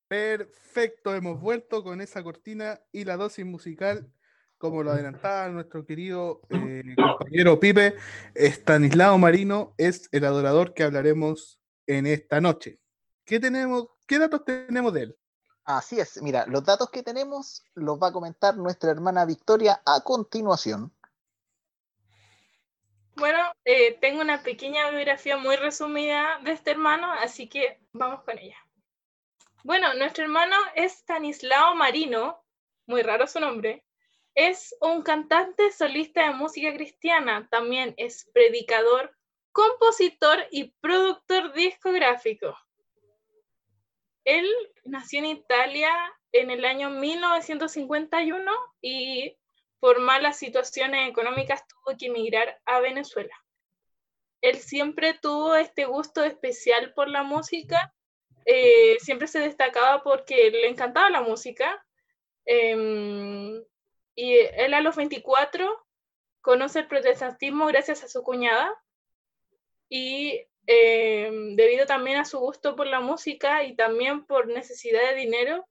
Speaker 2: Perfecto, hemos vuelto con esa cortina y la dosis musical, como lo adelantaba nuestro querido eh, compañero Pipe, Stanislao Marino es el adorador que hablaremos en esta noche. ¿Qué tenemos? ¿Qué datos tenemos de él?
Speaker 3: Así es, mira, los datos que tenemos los va a comentar nuestra hermana Victoria a continuación.
Speaker 4: Bueno, eh, tengo una pequeña biografía muy resumida de este hermano, así que vamos con ella. Bueno, nuestro hermano es Stanislao Marino, muy raro su nombre. Es un cantante solista de música cristiana, también es predicador, compositor y productor discográfico. Él nació en Italia en el año 1951 y por malas situaciones económicas tuvo que emigrar a Venezuela. Él siempre tuvo este gusto especial por la música, eh, siempre se destacaba porque le encantaba la música. em, y él a los 24 conoce el protestantismo gracias a su cuñada y em, debido también a su gusto por la música y también por necesidad de dinero,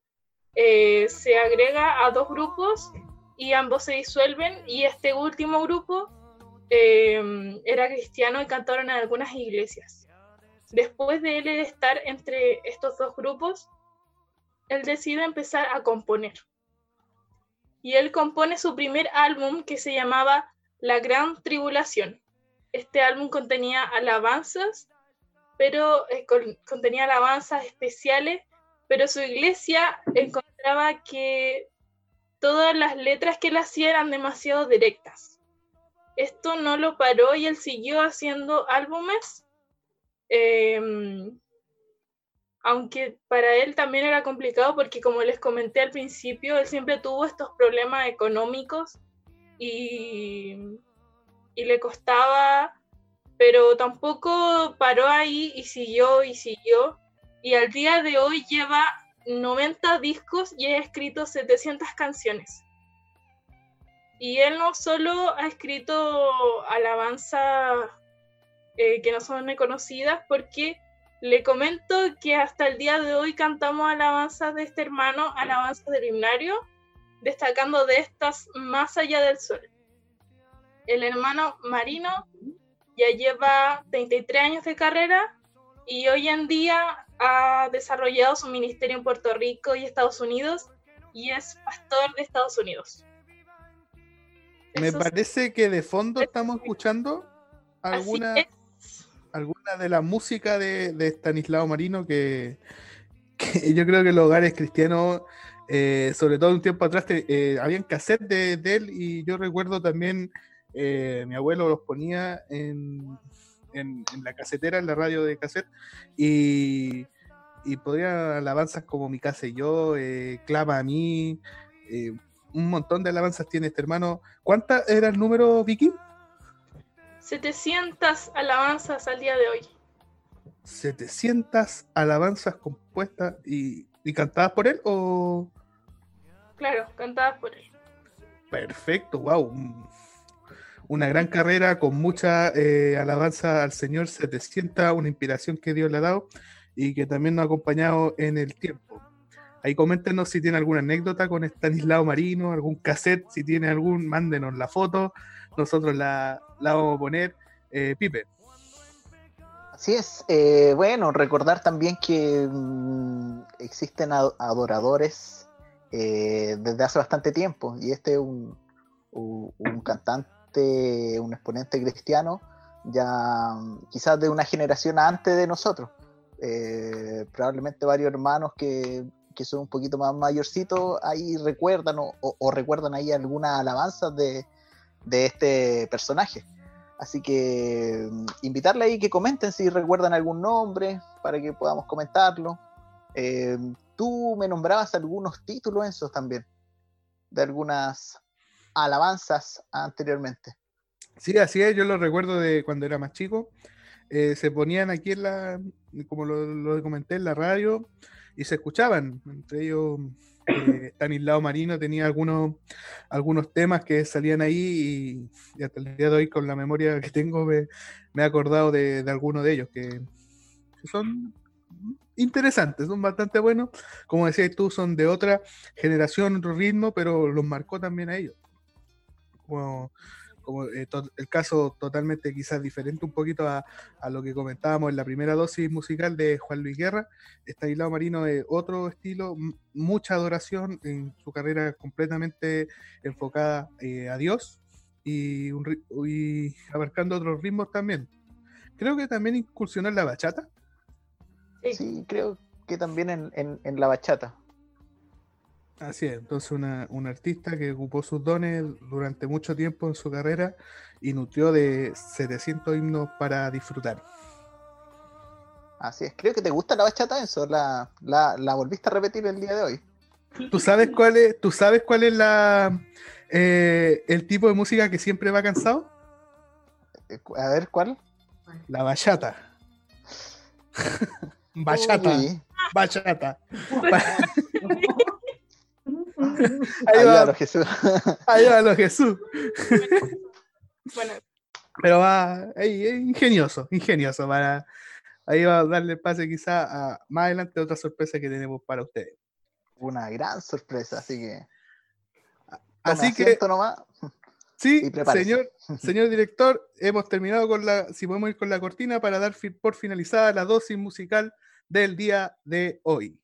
Speaker 4: eh, se agrega a dos grupos y ambos se disuelven y este último grupo eh, era cristiano y cantaron en algunas iglesias. Después de él estar entre estos dos grupos, él decide empezar a componer. Y él compone su primer álbum que se llamaba La Gran Tribulación. Este álbum contenía alabanzas, pero eh, con- contenía alabanzas especiales, pero su iglesia encontraba que todas las letras que él hacía eran demasiado directas. Esto no lo paró y él siguió haciendo álbumes, em, aunque para él también era complicado porque como les comenté al principio, él siempre tuvo estos problemas económicos y, y le costaba, pero tampoco paró ahí y siguió y siguió. Y al día de hoy lleva 90 discos y ha escrito 700 canciones. Y él no solo ha escrito alabanzas eh, que no son reconocidas, porque le comento que hasta el día de hoy cantamos alabanzas de este hermano, alabanzas del himnario, destacando de estas más allá del sol. El hermano Marino ya lleva 33 años de carrera y hoy en día ha desarrollado su ministerio en Puerto Rico y Estados Unidos y es pastor de Estados Unidos.
Speaker 2: Me parece que de fondo estamos escuchando alguna, alguna de la música de, de Stanislao Marino que, yo creo que los hogares cristianos, eh, sobre todo un tiempo atrás, eh, habían cassette de, de, él y yo recuerdo también, eh, mi abuelo los ponía en, en, la casetera, en la radio de cassette, y, y podrían alabanzas como Mi casa y yo, eh, Clama a mí, eh, un montón de alabanzas tiene este hermano. ¿Cuántas era el número, Vicky?
Speaker 4: 700 alabanzas al día de hoy.
Speaker 2: 700 alabanzas compuestas y, y cantadas por él o...
Speaker 4: Claro, cantadas por él.
Speaker 2: Perfecto, wow una gran carrera con mucha eh, alabanza al Señor, 700, una inspiración que Dios le ha dado y que también nos ha acompañado en el tiempo. Ahí coméntenos si tiene alguna anécdota con Stanislao Marino, algún cassette, si tiene algún, mándenos la foto, nosotros la, vamos a poner. Eh.
Speaker 3: Así es, eh, bueno, recordar también que mm, existen adoradores desde hace bastante tiempo y este es un, un cantante un exponente cristiano, ya mm, quizás de una generación antes de nosotros. Eh, probablemente varios hermanos que, que, son un poquito más mayorcitos ahí recuerdan o, recuerdan ahí algunas alabanzas de, de, este personaje. Así que mm, invitarle ahí que comenten si recuerdan algún nombre para que podamos comentarlo. Eh, tú me nombrabas algunos títulos esos también, de algunas alabanzas anteriormente.
Speaker 2: Sí, así es, yo lo recuerdo de cuando era más chico. Eh, se ponían aquí en la, como lo, comenté, en la radio y se escuchaban. Entre ellos, eh, Stanislao Marino tenía algunos, algunos temas que salían ahí y, hasta el día de hoy, con la memoria que tengo, me, he acordado de, de algunos de ellos que, son interesantes, son bastante buenos. Como decías tú, son de otra generación, otro ritmo, pero los marcó también a ellos como, como eh, el caso totalmente quizás diferente un poquito a, lo que comentábamos en la primera dosis musical de Juan Luis Guerra. Estanislao Marino es otro estilo, mucha adoración en su carrera completamente enfocada eh, a Dios y, abarcando otros ritmos también. Creo que también incursionó en la bachata.
Speaker 3: Sí, creo que también en la bachata.
Speaker 2: Así es, entonces una, un artista que ocupó sus dones durante mucho tiempo en su carrera y nutrió de 700 himnos para disfrutar.
Speaker 3: Así es, creo que te gusta la bachata, eso, la, la, volviste a repetir el día de hoy.
Speaker 2: ¿Tú sabes cuál es, tú sabes cuál es la, eh, el tipo de música que siempre va cansado?
Speaker 3: Eh, a ver, ¿cuál?
Speaker 2: La bachata. bachata. Bachata.
Speaker 3: Ahí va lo Jesús.
Speaker 2: Ahí va lo Jesús. Bueno. Pero va, ingenioso, ingenioso. Para, ahí va a darle pase quizá a más adelante otra sorpresa que tenemos para ustedes.
Speaker 3: Una gran sorpresa, así que.
Speaker 2: Así que. Sí, señor, señor director, hemos terminado con la. Si podemos ir con la cortina para dar por finalizada la dosis musical del día de hoy.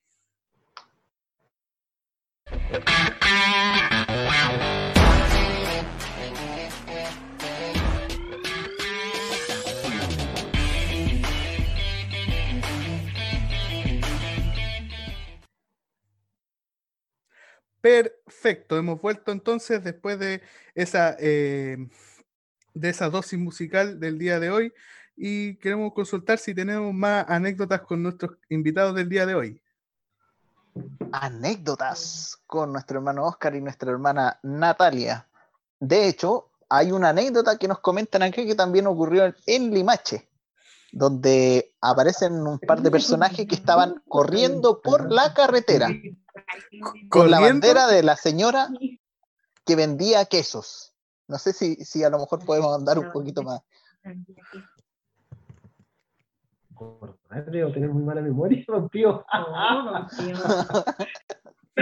Speaker 2: Perfecto, hemos vuelto entonces después de esa, eh, de esa dosis musical del día de hoy y queremos consultar si tenemos más anécdotas con nuestros invitados del día de hoy
Speaker 3: anécdotas con nuestro hermano Oscar y nuestra hermana Natalia. De hecho, hay una anécdota que nos comentan aquí que también ocurrió en Limache, donde aparecen un par de personajes que estaban corriendo por la carretera con la bandera de la señora que vendía quesos. No sé si, si a lo mejor podemos andar un poquito más
Speaker 6: o tener muy mala memoria. No,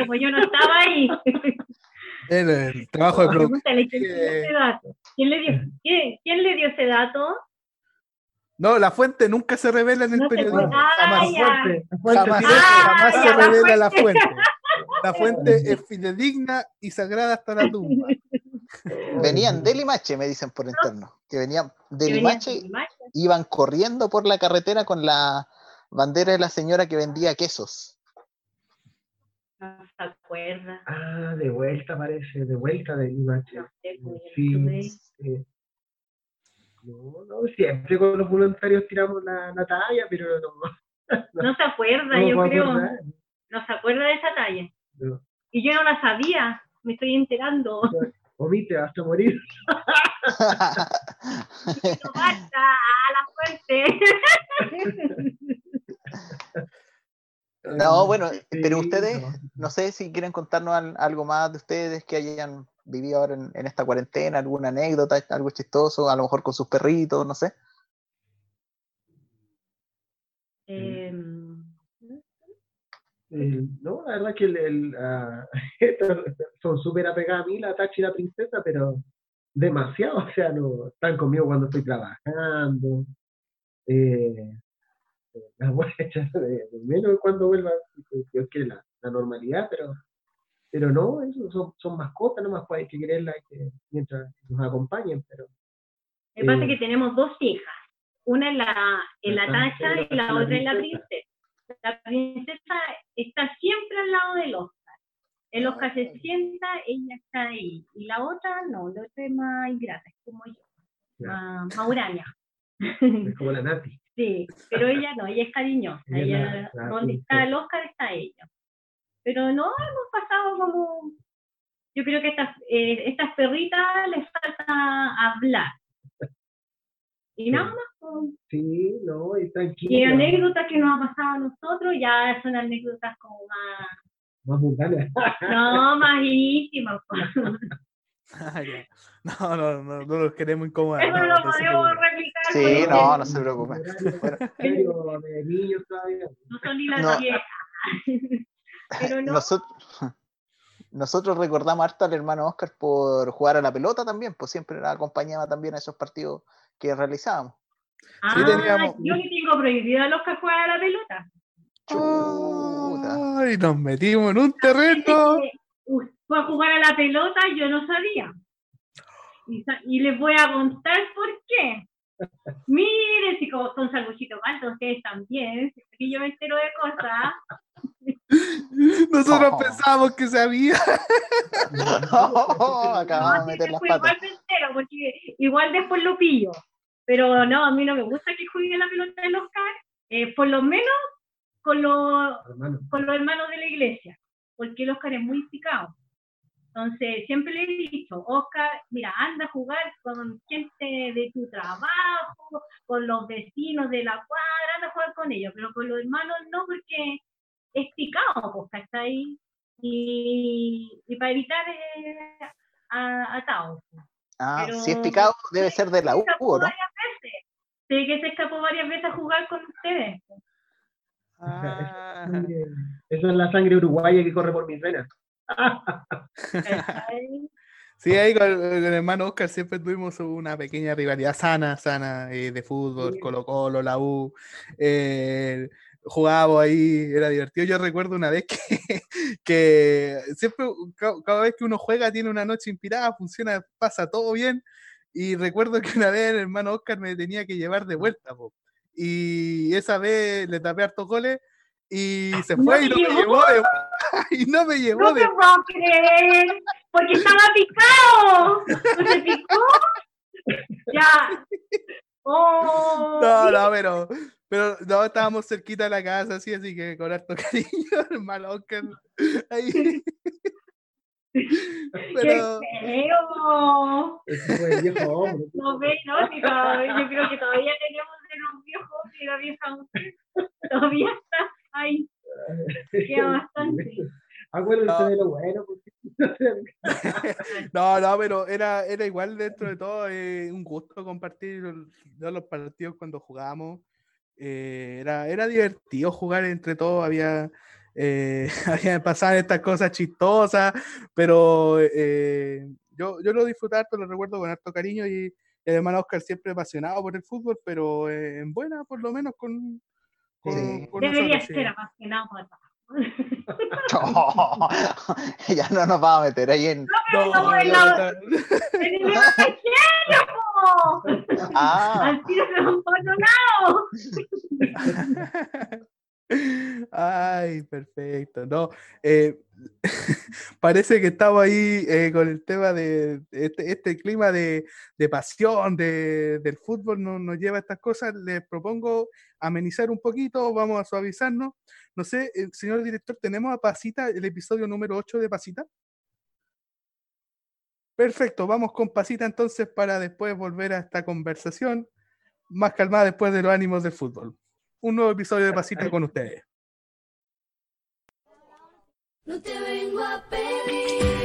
Speaker 5: Como yo no estaba ahí.
Speaker 2: El, trabajo de
Speaker 5: ¿Quién, le dio, ¿quién, le dio ese dato?
Speaker 2: No, la fuente nunca se revela en el
Speaker 5: No
Speaker 2: periodismo.
Speaker 5: Ah,
Speaker 2: Jamás, jamás, se revela la fuente. La fuente es fidedigna y sagrada hasta la tumba.
Speaker 3: Venían de Limache, me dicen por interno. Que venían de Limache, iban corriendo por la carretera con la bandera de la señora que vendía quesos.
Speaker 5: No se acuerda.
Speaker 6: Ah, de vuelta parece, de vuelta de Limache.
Speaker 5: Pues,
Speaker 6: Sí,
Speaker 5: estuve-
Speaker 6: sí. No, no, siempre con los voluntarios tiramos la, la talla, pero no,
Speaker 5: No se acuerda,
Speaker 6: no
Speaker 5: yo creo.
Speaker 6: acordar.
Speaker 5: No se acuerda de esa talla.
Speaker 6: No.
Speaker 5: Y yo no la sabía. Me estoy enterando.
Speaker 6: Omite hasta morir.
Speaker 5: No basta, a la fuerte.
Speaker 3: no, bueno, pero ustedes,
Speaker 6: no.
Speaker 3: sé si quieren contarnos al- algo más de ustedes que hayan vivido ahora en, en esta cuarentena, alguna anécdota, algo chistoso, a lo mejor con sus perritos, no sé.
Speaker 5: Em,
Speaker 6: Eh, no, la verdad que el, el, estos son súper apegadas a mí, la Tachi y la princesa, pero demasiado, o sea, no están conmigo cuando estoy trabajando. Eh, las voy a echar de, de menos cuando vuelva, Dios quiere, la, la normalidad, pero pero no, eso son, son mascotas, nomás pues hay que quererlas que, mientras nos acompañen, pero
Speaker 5: Me pasa
Speaker 6: Eh.
Speaker 5: que tenemos dos hijas. Una en la, en la
Speaker 6: La
Speaker 5: tacha y la
Speaker 6: la
Speaker 5: otra en la
Speaker 6: princesa.
Speaker 5: La princesa está siempre al lado del Oscar. El Oscar se sienta, ella está ahí. Y la otra no, la otra es más ingrata, es como yo, más, más huraña.
Speaker 6: es como la Nati.
Speaker 5: Sí, pero ella no, ella es cariñosa.
Speaker 6: Ella la- la
Speaker 5: donde está el Oscar está ella. Pero no, hemos pasado como... Yo creo que estas, eh, estas perritas les falta hablar. Y nada más. pues.
Speaker 6: Sí, no, y
Speaker 5: Y
Speaker 6: tranquila,
Speaker 5: anécdotas que nos ha pasado a nosotros ya son anécdotas como más,
Speaker 6: más
Speaker 5: no,
Speaker 2: ya. No, no, no, no los queremos incomodar.
Speaker 5: Eso
Speaker 2: no,
Speaker 5: no lo podemos
Speaker 2: preocupen.
Speaker 5: replicar.
Speaker 3: Sí, no, no se preocupe.
Speaker 6: Horario de niños todavía.
Speaker 5: No son ni las
Speaker 3: No.
Speaker 5: 10. Pero no,
Speaker 3: Nosotros, nosotros recordamos harto al hermano Oscar por jugar a la pelota también, pues siempre nos acompañaba también a esos partidos que realizábamos.
Speaker 5: ah,
Speaker 2: teníamos-
Speaker 5: yo le tengo prohibido a los que juegan a la pelota.
Speaker 3: Chuta.
Speaker 2: Ay, nos metimos en un terreno.
Speaker 5: Fue a jugar a la pelota, yo no sabía. Y, les voy a contar por qué. Miren, si como son salbuchitos altos, ustedes también, que yo me entero de cosas.
Speaker 2: Nosotros
Speaker 3: Oh.
Speaker 2: pensábamos que sabía.
Speaker 3: Acabamos
Speaker 5: No,
Speaker 3: de
Speaker 5: sí,
Speaker 3: meter las patas.
Speaker 5: igual me entero, porque igual después lo pillo. Pero no, a mí no me gusta que juegue la pelota del Oscar, eh, por lo menos con los,
Speaker 6: Hermano.
Speaker 5: con los hermanos de la iglesia, porque el Oscar es muy picado. Entonces, siempre le he dicho, Oscar, mira, anda a jugar con gente de tu trabajo, con los vecinos de la cuadra, anda a jugar con ellos, pero con los hermanos no, porque es picado, pues, está ahí. Y, y para evitar eh, a, atados.
Speaker 3: Ah,
Speaker 5: Pero-
Speaker 3: si es picado, debe ser de la U, ¿no?
Speaker 5: varias veces. Sé que se escapó varias veces a jugar con ustedes.
Speaker 2: Ah,
Speaker 6: Sangre- Esa es la sangre uruguaya que corre por mis venas.
Speaker 2: Sí, ahí con, con el hermano Oscar siempre tuvimos una pequeña rivalidad sana, sana, eh, de fútbol,
Speaker 6: Sí.
Speaker 2: Colo Colo, la U. eh, jugábamos ahí, era divertido. Yo recuerdo una vez que, que siempre, ca- cada, vez que uno juega, tiene una noche inspirada, funciona, pasa todo bien. Y recuerdo que una vez el hermano Oscar me tenía que llevar de vuelta, po. Y esa vez le tapé hartos goles y se
Speaker 5: ¿No
Speaker 2: fue y no me
Speaker 5: llevó?
Speaker 2: llevó de y no me llevó
Speaker 5: No
Speaker 2: de
Speaker 5: te puedo creer, porque estaba picado. ¿No se picó? Ya. Oh,
Speaker 2: No, no, pero, pero no, estábamos cerquita de la casa, así, así que con harto cariño, hermano Oscar. Ahí.
Speaker 5: ¡Qué
Speaker 2: Pero,
Speaker 5: feo!
Speaker 6: Ese fue el viejo hombre.
Speaker 5: No ve, no, si todavía- yo creo que todavía tenemos de los viejos y la vieja mujer. Todavía está ahí. Queda bastante.
Speaker 6: Acuérdense
Speaker 2: No.
Speaker 6: de lo bueno.
Speaker 2: no, no, pero era, era igual dentro de todo, eh, un gusto compartir yo los partidos cuando jugábamos. eh, era, era divertido jugar entre todos, había, eh, pasaban estas cosas chistosas, pero eh, yo, yo lo disfrutaba, harto, lo recuerdo con harto cariño y el hermano Oscar siempre apasionado por el fútbol, pero eh, en buena, por lo menos con.
Speaker 5: Debería ser apasionado por el
Speaker 3: ya no nos vamos a meter ahí en. No, no, no,
Speaker 5: ah. Al tiro se
Speaker 2: Ay, perfecto. No, eh, parece que estamos ahí eh, con el tema de este, este clima de, pasión del fútbol, no, nos lleva a estas cosas. Les propongo amenizar un poquito, vamos a suavizarnos. No sé, eh, señor director, ¿tenemos a Pasita el episodio número 8 de Pasita? Perfecto, vamos con Pasita entonces para después volver a esta conversación más calmada después de los ánimos del fútbol un nuevo episodio de Pasita con ustedes. No te vengo a pedir,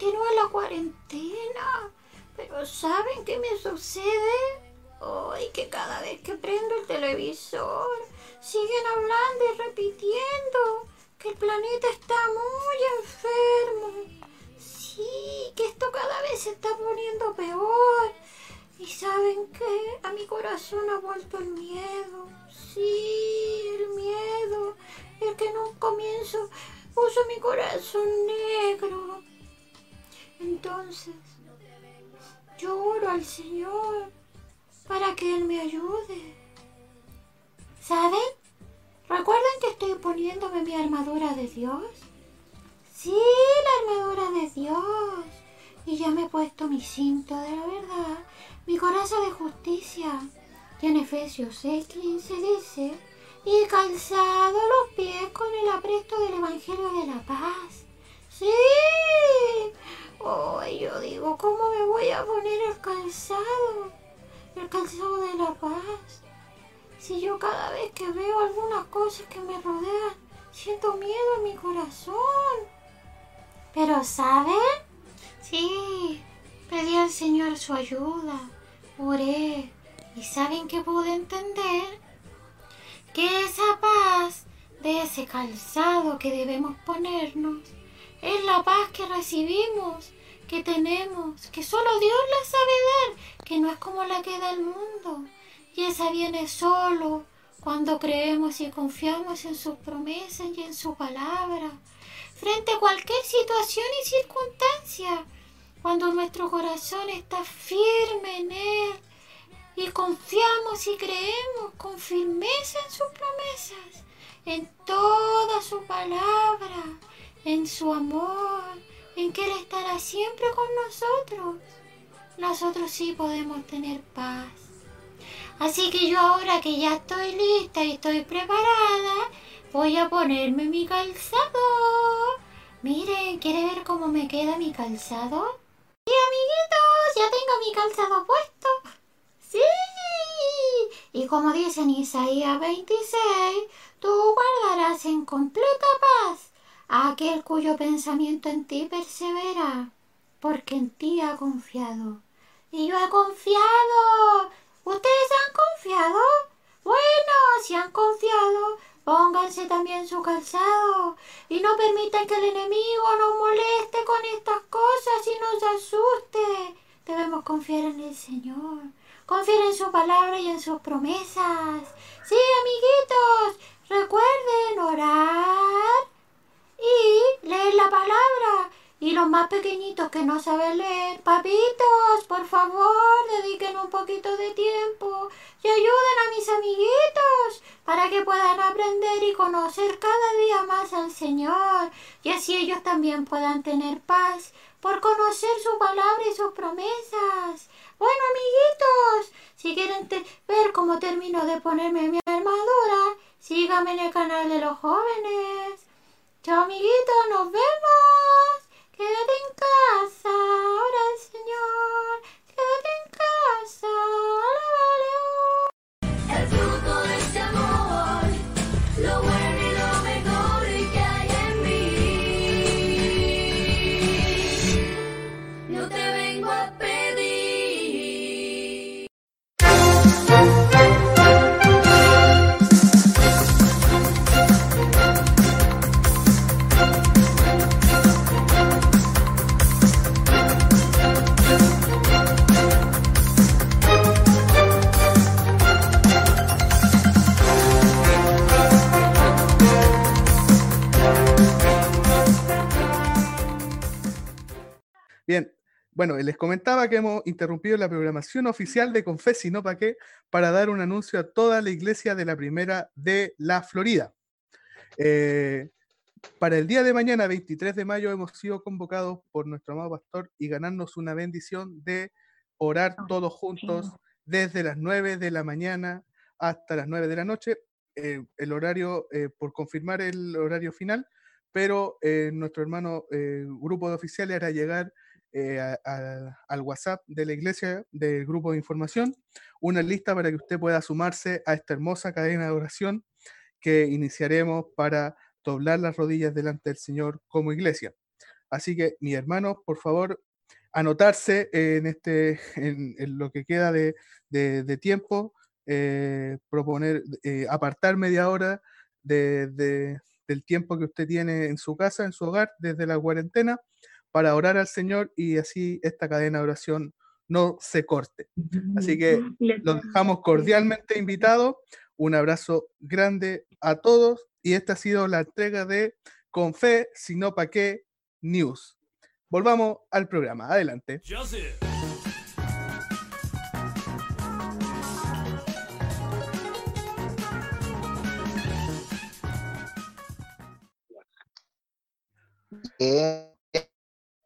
Speaker 1: continúa la cuarentena. Pero ¿saben qué me sucede? Hoy que cada vez que prendo el televisor siguen hablando y repitiendo que el planeta está muy enfermo. Sí, que esto cada vez se está poniendo peor. Y saben qué? A mi corazón ha vuelto el miedo. Sí, el miedo. El que en un comienzo puso mi corazón negro entonces, yo oro al Señor para que Él me ayude. ¿Saben? ¿Recuerdan que estoy poniéndome mi armadura de Dios? Sí, la armadura de Dios. Y ya me he puesto mi cinto de la verdad, mi coraza de justicia. Y en Efesios 6:15 dice, y calzado los pies con el apresto del Evangelio de la paz. Sí, Oh, yo digo, ¿cómo me voy a poner el calzado? El calzado de la paz. Si yo cada vez que veo algunas cosas que me rodean, siento miedo en mi corazón. Pero, ¿saben? Sí, pedí al Señor su ayuda, oré, y ¿saben que pude entender? Que esa paz de ese calzado que debemos ponernos es la paz que recibimos, que tenemos, que solo Dios la sabe dar, que no es como la que da el mundo. Y esa viene solo cuando creemos y confiamos en sus promesas y en su palabra, frente a cualquier situación y circunstancia, cuando nuestro corazón está firme en Él y confiamos y creemos con firmeza en sus promesas, en toda su palabra, en su amor, en que Él estará siempre con nosotros. Nosotros sí podemos tener paz. Así que yo ahora que ya estoy lista y estoy preparada, voy a ponerme mi calzado. Miren, ¿quiere ver cómo me queda mi calzado? Sí, amiguitos, ya tengo mi calzado puesto. Sí. Y como dice en Isaías 26, tú guardarás en completa paz aquel cuyo pensamiento en ti persevera, porque en ti ha confiado. Y yo he confiado. ¿Ustedes han confiado? Bueno, si han confiado, pónganse también su calzado y no permitan que el enemigo nos moleste con estas cosas y nos asuste. Debemos confiar en el Señor, confiar en su palabra y en sus promesas. Sí, amiguitos, recuerden orar y leer la palabra. Y los más pequeñitos que no saben leer, papitos, por favor, dediquen un poquito de tiempo y ayuden a mis amiguitos para que puedan aprender y conocer cada día más al Señor y así ellos también puedan tener paz por conocer su palabra y sus promesas. Bueno, amiguitos, si quieren ver cómo termino de ponerme mi armadura, síganme en el canal de los jóvenes. Chao amiguitos, nos vemos. Quédate en casa, ahora el Señor.
Speaker 2: Quédate en casa, Bien, bueno, les comentaba que hemos interrumpido la programación oficial de Confesi, ¿no? ¿Para qué? Para dar un anuncio a toda la iglesia de la primera de la Florida. Eh, para el día de mañana, 23 de mayo, hemos sido convocados por nuestro amado pastor y ganarnos una bendición de orar todos juntos desde las 9 de la mañana hasta las 9 de la noche. Eh, el horario, eh, por confirmar el horario final, pero nuestro hermano grupo de oficiales hará llegar eh, al WhatsApp de la iglesia, del grupo de información, una lista para que usted pueda sumarse a esta hermosa cadena de oración que iniciaremos para doblar las rodillas delante del Señor como iglesia. Así que, mis hermanos, por favor, anotarse en, este, en, lo que queda de, de- tiempo, eh, proponer, eh, apartar media hora de- del tiempo que usted tiene en su casa, en su hogar, desde la cuarentena, para orar al Señor y así esta cadena de oración no se corte. Así que
Speaker 5: Les-
Speaker 2: los dejamos cordialmente invitados. Un abrazo grande a todos y esta ha sido la entrega de Con Fe, sino pa' qué News. Volvamos al programa. Adelante.
Speaker 3: que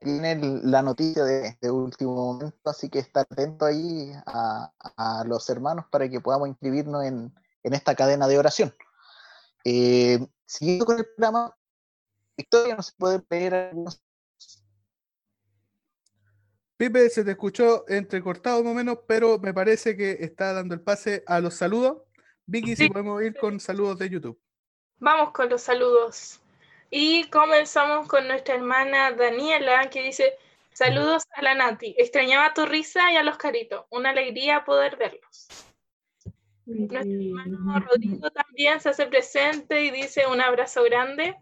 Speaker 3: tiene la noticia de, de último momento, así que está atento ahí a, a los hermanos para que podamos inscribirnos en, en esta cadena de oración. Eh, siguiendo con el programa, Victoria, ¿nos puede pedir algunos
Speaker 2: Pipe, se te escuchó entrecortado más o menos, pero me parece que está dando el pase a los saludos. Vicky, si
Speaker 4: Sí.
Speaker 2: podemos ir con saludos de YouTube.
Speaker 4: Vamos con los saludos. Y comenzamos con nuestra hermana Daniela, que dice, saludos a la Nati. Extrañaba tu risa y a los caritos. Una alegría poder verlos. Nuestro hermano Rodrigo también se hace presente y dice un abrazo grande.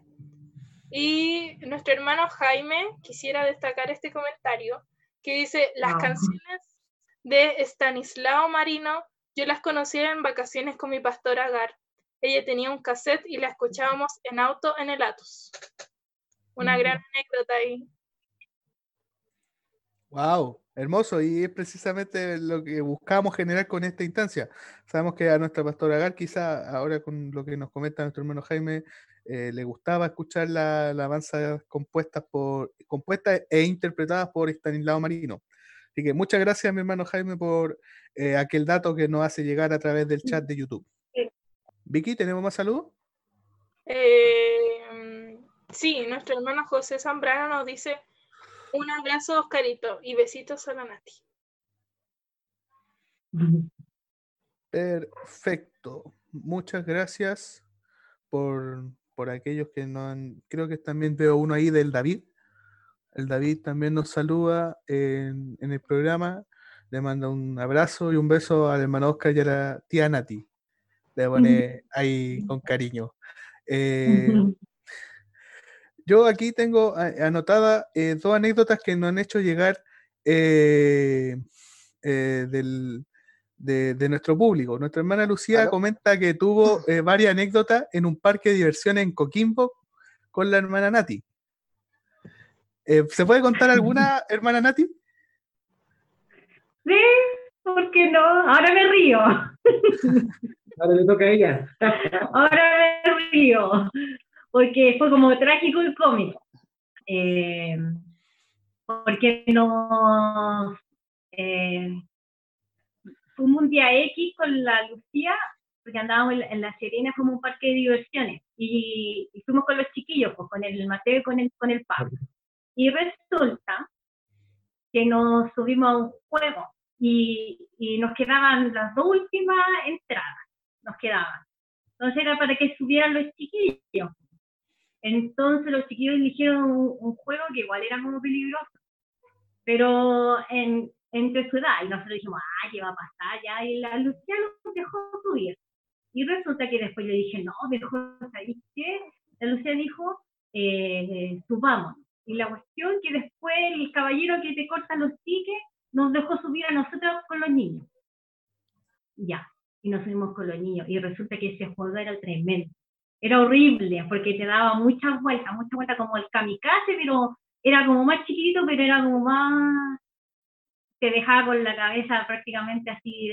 Speaker 4: Y nuestro hermano Jaime quisiera destacar este comentario que dice, las canciones de Stanislao Marino, yo las conocí en vacaciones con mi pastor Agar. Ella tenía un cassette y la escuchábamos en auto en el Atos. Una gran anécdota ahí.
Speaker 2: Wow, hermoso. Y es precisamente lo que buscamos generar con esta instancia. Sabemos que a nuestra pastora Agar, quizá ahora con lo que nos comenta nuestro hermano Jaime, eh, le gustaba escuchar la alabanza compuestas por, compuestas e interpretadas por Estanislao Marino. Así que muchas gracias, mi hermano Jaime, por eh, aquel dato que nos hace llegar a través del chat de YouTube. Vicky, ¿tenemos más saludos?
Speaker 4: Eh, sí, nuestro hermano José Zambrano nos dice un abrazo, Oscarito, y besitos a la Nati.
Speaker 2: Perfecto. Muchas gracias por, por aquellos que no han. Creo que también veo uno ahí del David. El David también nos saluda en, en el programa. Le manda un abrazo y un beso al hermano Oscar y a la tía Nati. Le pone ahí con cariño. Eh, yo aquí tengo anotada eh, dos anécdotas que nos han hecho llegar eh, eh, del, de, de nuestro público. Nuestra hermana Lucía
Speaker 3: ¿Aló?
Speaker 2: comenta que tuvo varias anécdotas en un parque de diversiones en Coquimbo con la hermana Nati. ¿Se puede contar alguna, hermana Nati?
Speaker 5: Sí, ¿por qué no? Ahora me río.
Speaker 6: Ahora le toca a ella.
Speaker 5: Ahora me río. Porque fue como trágico y cómico. Eh, porque nos eh, fuimos un día X con la Lucía, porque andábamos en, la- en La Serena como un parque de diversiones. Y, fuimos con los chiquillos, pues con el Mateo y con el, con el Pablo. Y resulta que nos subimos a un juego y nos quedaban las dos últimas entradas, nos quedaban. Entonces era para que subieran los chiquillos. Entonces los chiquillos eligieron un, un juego que igual era como peligroso, pero en, entre su edad. Y nosotros dijimos, ah, ¿qué va a pasar ya? Y la Lucía nos dejó subir. Y resulta que después le dije, no, mejor, ¿sabéis qué? La Lucía dijo, eh, subamos. Y la cuestión que después el caballero que te corta los tickets nos dejó subir a nosotros con los niños. Ya, y nos subimos con los niños. Y resulta que ese juego era tremendo. Era horrible porque te daba muchas vueltas, muchas vueltas como el kamikaze, pero era como más chiquito, pero era como más, te dejaba con la cabeza prácticamente así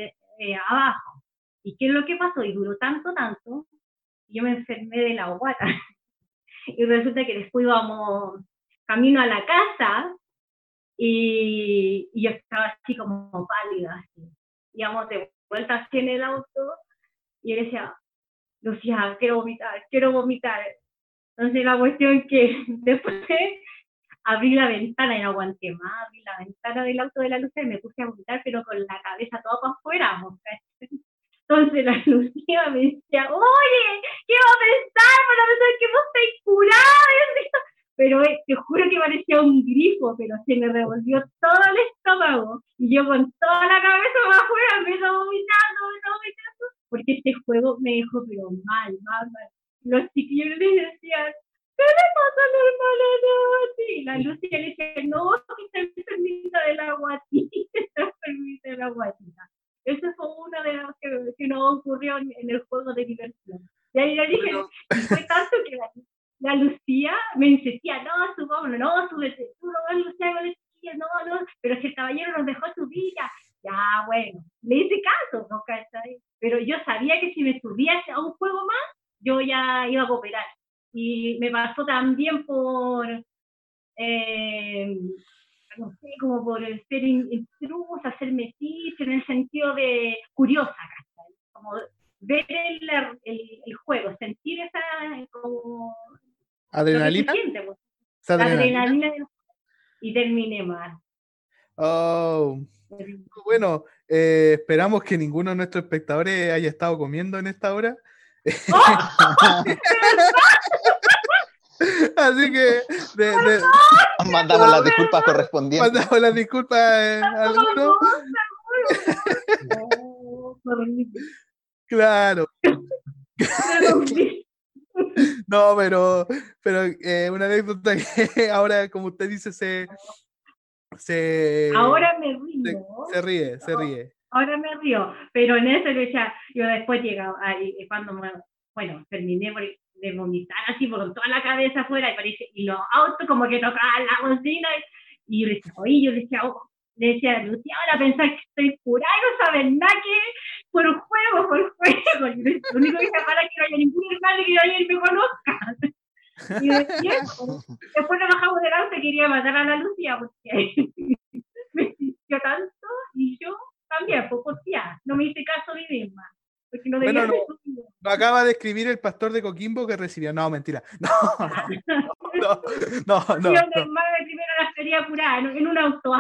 Speaker 5: abajo. ¿Y qué es lo que pasó? Y duró tanto, tanto, yo me enfermé de la guata. y resulta que después íbamos camino a la casa y, yo estaba así como pálida, así. Íbamos vuelta así en el auto y él decía, Lucía, quiero vomitar, quiero vomitar. Entonces la cuestión que después abrí la ventana y no aguanté más, abrí la ventana del auto de la luz y me puse a vomitar, pero con la cabeza toda para afuera. Entonces la Lucía me decía, oye, ¿qué va a pensar? Para pensar que vos curada. Pero eh, te juro que parecía un grifo, pero se me revolvió todo el estómago. Y yo con toda la cabeza más afuera me estaba vomitando, me estaba vomitando. Porque este juego me dejó pero mal, mal, mal. Los chiquillos les decían, ¿qué le pasa a la hermana Nati? Y la Lucía le decía, no, que está enfermita de la guatita, está enfermita de la guatita. Eso fue una de las que, que nos ocurrió en, el juego de diversión. Y ahí le dije, fue tanto que la, la, Lucía me insistía, no, subámonos, no, súbete, tú no vas, Lucía, con chiquilla, no, no, pero si el caballero nos dejó subir, ya, ya, bueno, le hice caso, ¿no? Pero yo sabía que si me subía a un juego más, yo ya iba a cooperar. Y me pasó también por, eh, no sé, como por ser intruso, hacer metiche, en el sentido de curiosa, como ver el, el, juego, sentir esa.
Speaker 2: ¿Adrenalina?
Speaker 5: Pues. adrenalina y terminé mal.
Speaker 2: Oh. Bueno, eh, esperamos que ninguno de nuestros espectadores haya estado comiendo en esta hora. ¡Oh! Así que
Speaker 3: mandamos las disculpas correspondientes.
Speaker 2: Mandamos las disculpas a algunos. claro. No, pero, pero eh, una anécdota que ahora, como usted dice, se. se
Speaker 5: ahora me río.
Speaker 2: Se, ríe, se ríe.
Speaker 5: Ahora me río, pero en eso yo después llegaba, cuando bueno, terminé de vomitar así por toda la cabeza afuera y, parece, y los autos como que tocaban la bocina y, yo le decía, oye, yo le decía, oh", le decía Lucía, ahora pensar que estoy curada y no saben nada que por juego, por juego. Y lo único que se para que no haya ningún hermano que alguien me conozca. Y después nos bajamos del auto y quería matar a la Lucía porque me insistió tanto y yo también, pues por no me hice caso a mí misma. Porque no bueno, no,
Speaker 2: lo acaba de escribir el pastor de Coquimbo que recibió. No, mentira. No, no, no. no, no,
Speaker 5: no. primero la feria curada en un auto.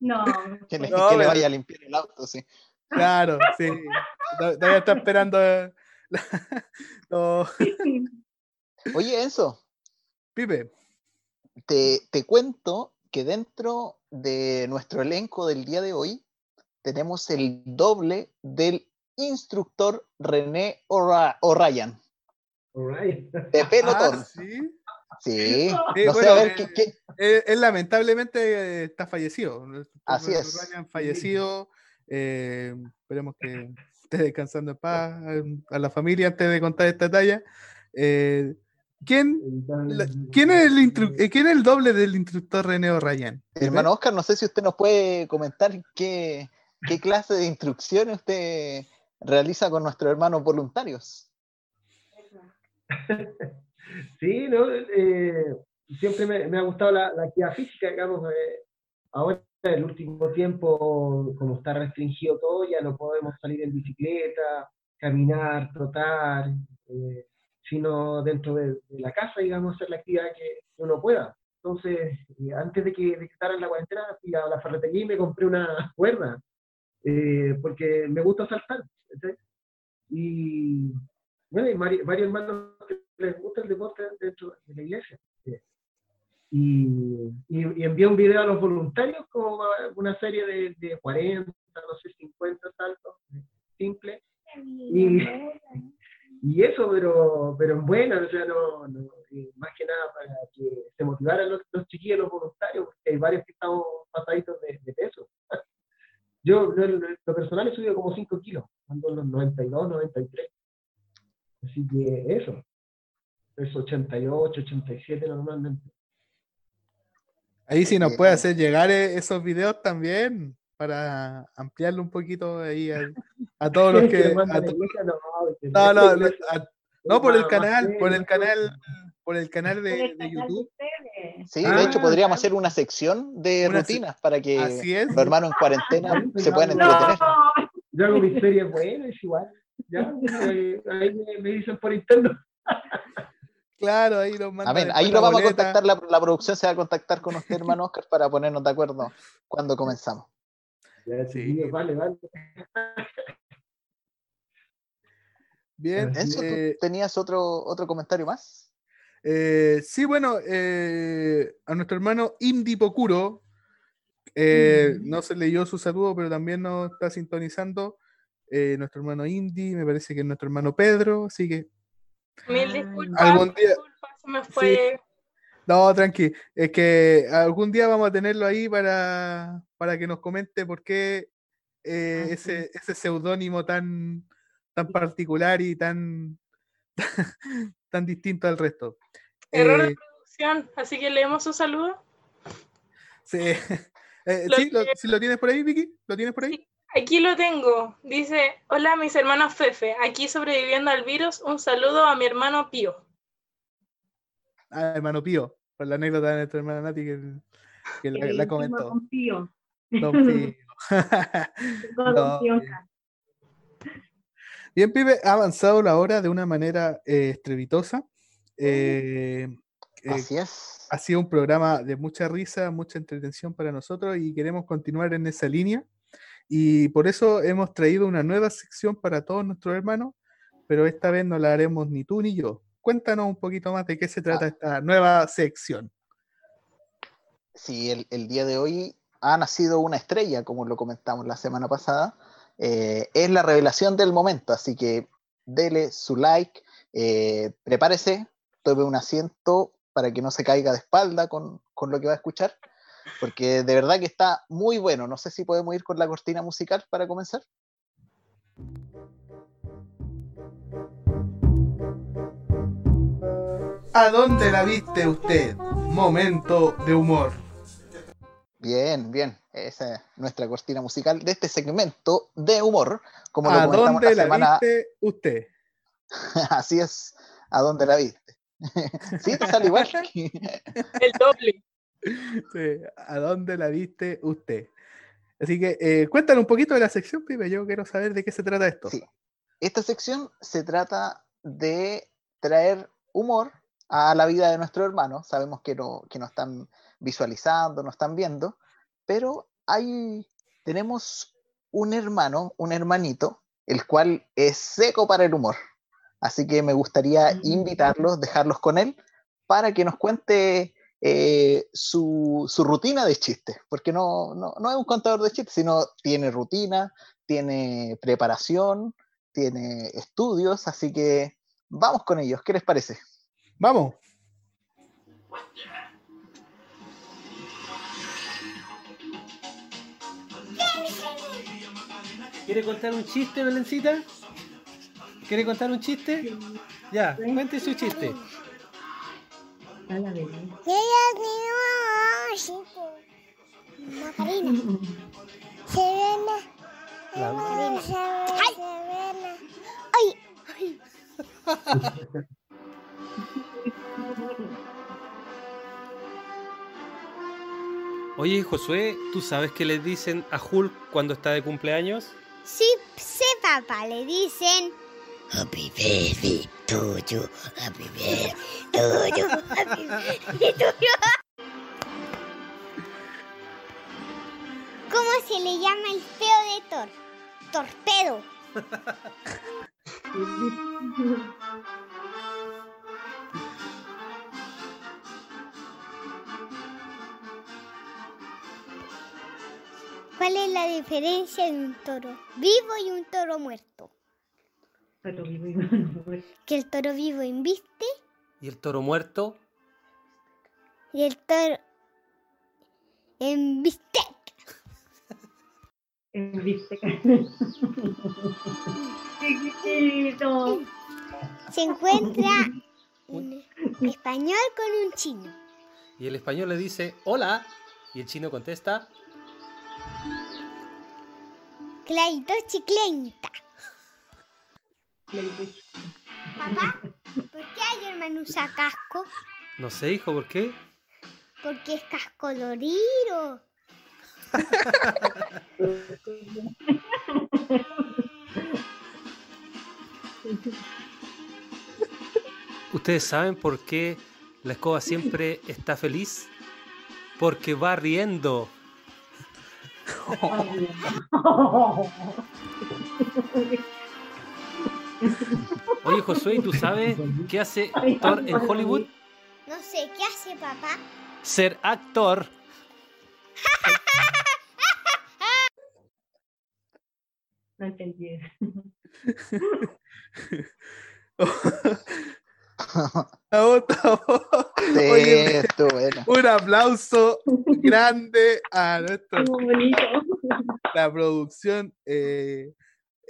Speaker 5: No.
Speaker 3: Que, le, que le vaya a limpiar el auto, sí.
Speaker 2: Claro, sí. Todavía está esperando.
Speaker 3: Oye, Enzo.
Speaker 2: Pipe.
Speaker 3: Te, te cuento que dentro de nuestro elenco del día de hoy tenemos el doble del instructor René O'Ryan. De pelotón.
Speaker 2: Ah, sí.
Speaker 3: Sí,
Speaker 2: no sé, a ver, ¿qué, Él, lamentablemente eh, está fallecido.
Speaker 3: Así es.
Speaker 2: Fallecido. Eh, esperemos que esté descansando en paz a la familia antes de contar esta talla. Eh, ¿Quién, ¿quién, es el ¿Quién es el doble del instructor René O'Ryan?
Speaker 3: Hermano Oscar, no sé si usted nos puede comentar qué, ¿Qué clase de instrucciones usted realiza con nuestros hermanos voluntarios?
Speaker 6: Sí, ¿no? Eh, siempre me, ha gustado la, actividad física, digamos. Eh, ahora, en el último tiempo, como está restringido todo, ya no podemos salir en bicicleta, caminar, trotar, eh, sino dentro de, la casa, digamos, hacer la actividad que uno pueda. Entonces, antes de que decretaran la cuarentena, fui a la ferretería y me compré una cuerda porque me gusta saltar. Y bueno, varios, hermanos les gusta el deporte dentro de la iglesia. Y, y, envié un video a los voluntarios como una serie de, de 40, no sé, 50 saltos simples. Y, y eso, pero, pero en buena, o sea, no, más que nada para que se motivaran los, los chiquillos, los voluntarios, porque hay varios que estamos pasaditos de, de peso. Yo, lo personal, he subido como 5 kilos, ando en los 92, 93. Así que eso. Es 88, 87 normalmente.
Speaker 2: Ahí sí nos puede hacer llegar e- esos videos también para ampliarlo un poquito ahí a, a todos los que... a to-
Speaker 6: no,
Speaker 2: no, no, no, a- no, por el canal, por el canal, por el canal de, YouTube.
Speaker 3: Sí,
Speaker 2: Ah,
Speaker 3: de hecho podríamos
Speaker 6: claro.
Speaker 3: hacer una sección de
Speaker 2: Una se-
Speaker 3: rutinas para que los hermanos en cuarentena se puedan entretener.
Speaker 6: Yo hago mis series buenas, es igual. Ya, ahí, ahí me, me dicen por interno.
Speaker 2: Claro, ahí nos mandan
Speaker 3: Amén. Ahí lo vamos a contactar, la, la producción se va a contactar con usted, hermano Oscar, para ponernos de acuerdo cuando comenzamos.
Speaker 6: Ya,
Speaker 2: Sí.
Speaker 6: vale, vale.
Speaker 2: Bien.
Speaker 3: Enzo, ¿tú
Speaker 2: eh,
Speaker 3: tenías otro, otro comentario más?
Speaker 2: Eh, sí, bueno, eh, a nuestro hermano Indy Pocuro, eh, no se leyó su saludo, pero también nos está sintonizando. eh, nuestro hermano Indy, me parece que es nuestro hermano Pedro, así que
Speaker 4: Mil disculpas.
Speaker 2: Algún día-
Speaker 4: disculpas, se me fue.
Speaker 2: no, tranqui, es que algún día vamos a tenerlo ahí para, para que nos comente por qué eh,
Speaker 5: Ah,
Speaker 2: ese, ese seudónimo tan, tan particular y tan, tan distinto al resto.
Speaker 4: Error
Speaker 2: Eh,
Speaker 4: de producción, así que leemos su saludo.
Speaker 2: Sí, Eh,
Speaker 4: Lo
Speaker 2: ¿sí? ¿Lo, sí lo tienes por ahí, Vicky? ¿Lo tienes por ahí?
Speaker 4: Sí. Aquí lo tengo. Dice, hola mis hermanos Fefe, aquí sobreviviendo al virus, un saludo a mi hermano Pío.
Speaker 2: Ah, hermano Pío, por la anécdota de nuestra hermana Nati que, que la, comentó.
Speaker 5: con Pío.
Speaker 2: Don Pío. No,
Speaker 5: Pío
Speaker 2: bien.
Speaker 5: acá.
Speaker 2: Bien, Pipe, ha avanzado la hora de una manera eh, estrepitosa. Eh, eh,
Speaker 3: Así es.
Speaker 2: ha sido un programa de mucha risa, mucha entretención para nosotros y queremos continuar en esa línea. Y por eso hemos traído una nueva sección para todos nuestros hermanos, pero esta vez no la haremos ni tú ni yo. Cuéntanos un poquito más de qué se trata esta nueva sección.
Speaker 3: Sí, el, el día de hoy ha nacido una estrella, como lo comentamos la semana pasada. Eh, es la revelación del momento, así que dele su like, eh, prepárese, tome un asiento para que no se caiga de espalda con, con lo que va a escuchar, porque de verdad que está muy bueno. No sé si podemos ir con la cortina musical para comenzar.
Speaker 2: ¿A dónde la viste usted? Momento de humor.
Speaker 3: Bien, bien. Esa es nuestra cortina musical de este segmento de humor. Como lo
Speaker 2: ¿A
Speaker 3: comentamos
Speaker 2: dónde
Speaker 3: la
Speaker 2: la
Speaker 3: semana.
Speaker 2: viste usted?
Speaker 3: Así es. ¿A dónde la viste? sí, te sale igual.
Speaker 4: El doble.
Speaker 2: Sí, ¿A dónde la viste usted? Así que eh, cuéntanos un poquito de la sección, Pipe. Yo quiero saber de qué se trata esto.
Speaker 3: Sí. Esta sección se trata de traer humor a la vida de nuestro hermano. Sabemos que no, que no están visualizando, no están viendo, pero hay, tenemos un hermano, un hermanito, el cual es seco para el humor. Así que me gustaría
Speaker 5: Mm.
Speaker 3: invitarlos, dejarlos con él, para que nos cuente eh, su, su rutina de chistes, porque no, no, no es un contador de chistes, sino tiene rutina, tiene preparación, tiene estudios, así que vamos con ellos. ¿Qué les parece?
Speaker 2: Vamos.
Speaker 7: ¿Quiere contar un chiste, Belencita? ¿Quiere contar un chiste? Ya, cuente su chiste.
Speaker 5: A la vez.
Speaker 1: Macarena. Serena.
Speaker 7: La-
Speaker 1: Macarena. Serena. Ay, ay.
Speaker 7: Oye, Josué, ¿tú sabes qué le dicen a Hulk cuando está de cumpleaños?
Speaker 1: Sí, sé, papá, le dicen.
Speaker 8: Happy birthday to you. Happy birthday to you.
Speaker 1: Happy birthday to. ¿Cómo se le llama el feo de Thor? Torpedo. ¿Cuál es la diferencia de un toro vivo y un toro muerto?
Speaker 5: Pero vivo y no muerto.
Speaker 1: Que el toro vivo inviste
Speaker 7: ¿Y el toro muerto?
Speaker 1: y el toro en bistec.
Speaker 5: En bistec. Chiquitito.
Speaker 1: Se encuentra
Speaker 9: Un español con un chino.
Speaker 7: Y el español le dice hola. Y el chino contesta.
Speaker 9: Clarito chiclenta. Papá, ¿por qué Iron usa casco?
Speaker 7: No sé, hijo, ¿por qué?
Speaker 9: Porque es cascolorido.
Speaker 7: ¿Ustedes saben por qué la escoba siempre está feliz? Porque va riendo. Oye, Josué, ¿y tú sabes qué hace actor en Hollywood?
Speaker 9: No sé, ¿qué hace papá?
Speaker 7: Ser actor.
Speaker 5: No entendí.
Speaker 2: Oye,
Speaker 3: estuvo bueno.
Speaker 2: un aplauso grande a nuestra
Speaker 5: Muy bonito.
Speaker 2: la producción eh,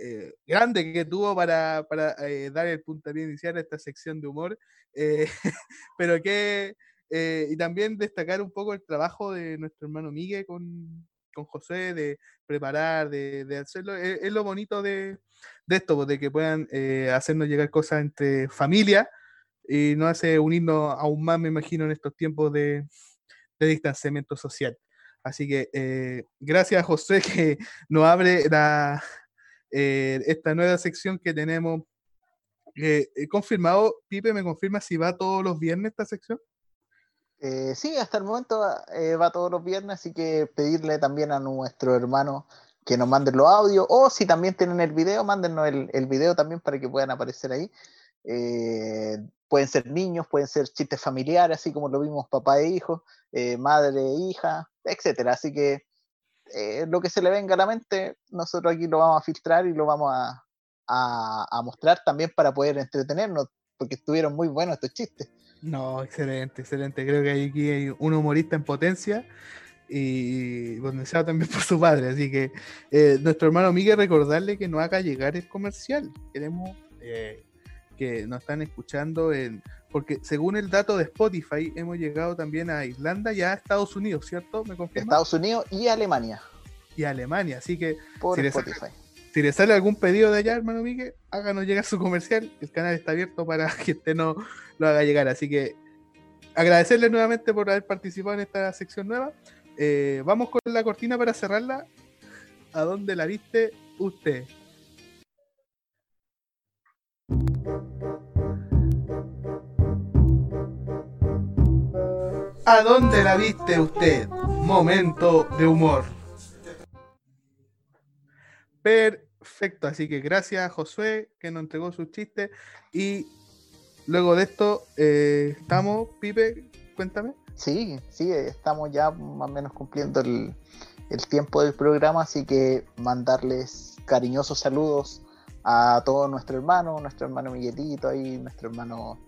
Speaker 2: eh, grande que tuvo para, para, eh, dar el puntapié inicial a esta sección de humor, eh, pero que, eh, y también destacar un poco el trabajo de nuestro hermano Miguel con, con José, de preparar, de, de hacerlo, es, es lo bonito de, de esto, pues, de que puedan eh, hacernos llegar cosas entre familia y nos hace unirnos aún más, me imagino, en estos tiempos de, de distanciamiento social. Así que eh, gracias José que nos abre la, eh, esta nueva sección que tenemos. Eh, eh, confirmado, Pipe, ¿me confirma si va todos los viernes esta sección?
Speaker 3: Sí, hasta el momento va todos los viernes, así que pedirle también a nuestro hermano que nos manden los audios, o si también tienen el video, mándennos el, el video también para que puedan aparecer ahí. Pueden ser niños, pueden ser chistes familiares, así como lo vimos papá e hijo, madre e hija, etcétera. Así que eh, lo que se le venga a la mente, nosotros aquí lo vamos a filtrar y lo vamos a, a- mostrar también para poder entretenernos, porque estuvieron muy buenos estos chistes.
Speaker 2: No, excelente, excelente. Creo que aquí hay un humorista en potencia y potenciado también por su padre. Así que eh, nuestro hermano Miguel, recordarle que nos haga llegar el comercial. Queremos eh, que nos están escuchando en. Porque según el dato de Spotify, hemos llegado también a Irlanda y a Estados Unidos, ¿cierto? ¿Me confirma?
Speaker 3: Estados Unidos y Alemania,
Speaker 2: Y Alemania. Así que
Speaker 3: por
Speaker 2: Si le sale-
Speaker 3: Spotify.
Speaker 2: si le sale algún pedido de allá, hermano Miguel, háganos llegar su comercial. El canal está abierto para que usted no lo haga llegar. Así que agradecerle nuevamente por haber participado en esta sección nueva. Eh, vamos con la cortina para cerrarla. ¿A dónde la viste usted? ¿A dónde la viste usted? Momento de humor. Perfecto, así que gracias a Josué que nos entregó sus chistes y luego de esto eh, estamos, Pipe, cuéntame.
Speaker 3: Sí, sí, estamos ya más o menos cumpliendo el, el tiempo del programa, así que mandarles cariñosos saludos a todos nuestros hermanos, nuestro hermano Miguelito, ahí, nuestro hermano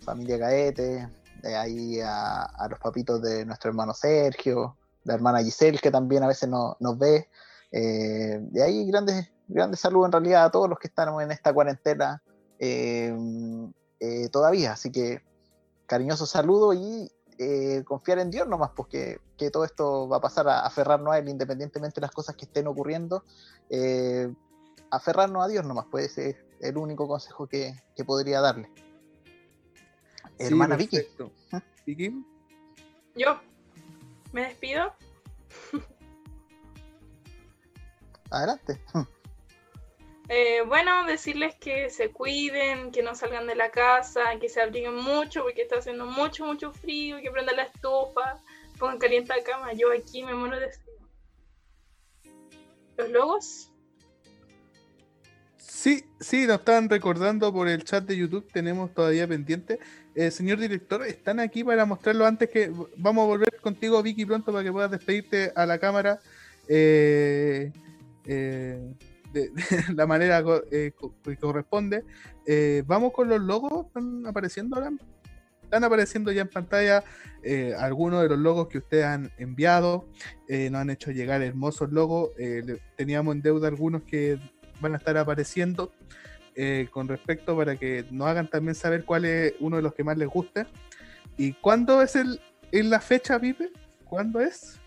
Speaker 3: familia Gaete, de ahí a, a los papitos de nuestro hermano Sergio, la hermana Giselle, que también a veces no- nos ve. Eh, de ahí grandes, grandes saludos en realidad a todos los que están en esta cuarentena eh, eh, todavía. Así que cariñosos saludos y eh, confiar en Dios nomás, porque que todo esto va a pasar a aferrarnos a Él independientemente de las cosas que estén ocurriendo. eh, aferrarnos a Dios nomás, puede ser el único consejo que, que podría darle.
Speaker 2: Sí,
Speaker 3: Hermana Vicky.
Speaker 2: perfecto. Vicky,
Speaker 4: Yo me despido.
Speaker 3: Adelante.
Speaker 4: Eh, bueno, decirles que se cuiden, que no salgan de la casa, que se abriguen mucho porque está haciendo mucho, mucho frío, que prendan la estufa, pongan caliente la cama. Yo aquí me muero de frío. ¿Los logos?
Speaker 2: Sí, sí, nos están recordando por el chat de YouTube, tenemos todavía pendiente. Eh, señor director, están aquí para mostrarlo antes que vamos a volver contigo, Vicky, pronto para que puedas despedirte a la cámara eh, eh, de, de la manera eh, que corresponde. Eh, vamos con los logos, están apareciendo ahora. Están apareciendo ya en pantalla eh, algunos de los logos que ustedes han enviado. nos han hecho llegar hermosos logos. teníamos en deuda algunos que van a estar apareciendo. eh, con respecto para que nos hagan también saber cuál es uno de los que más les gusta. ¿Y cuándo es el, en la fecha, Pipe? ¿Cuándo es?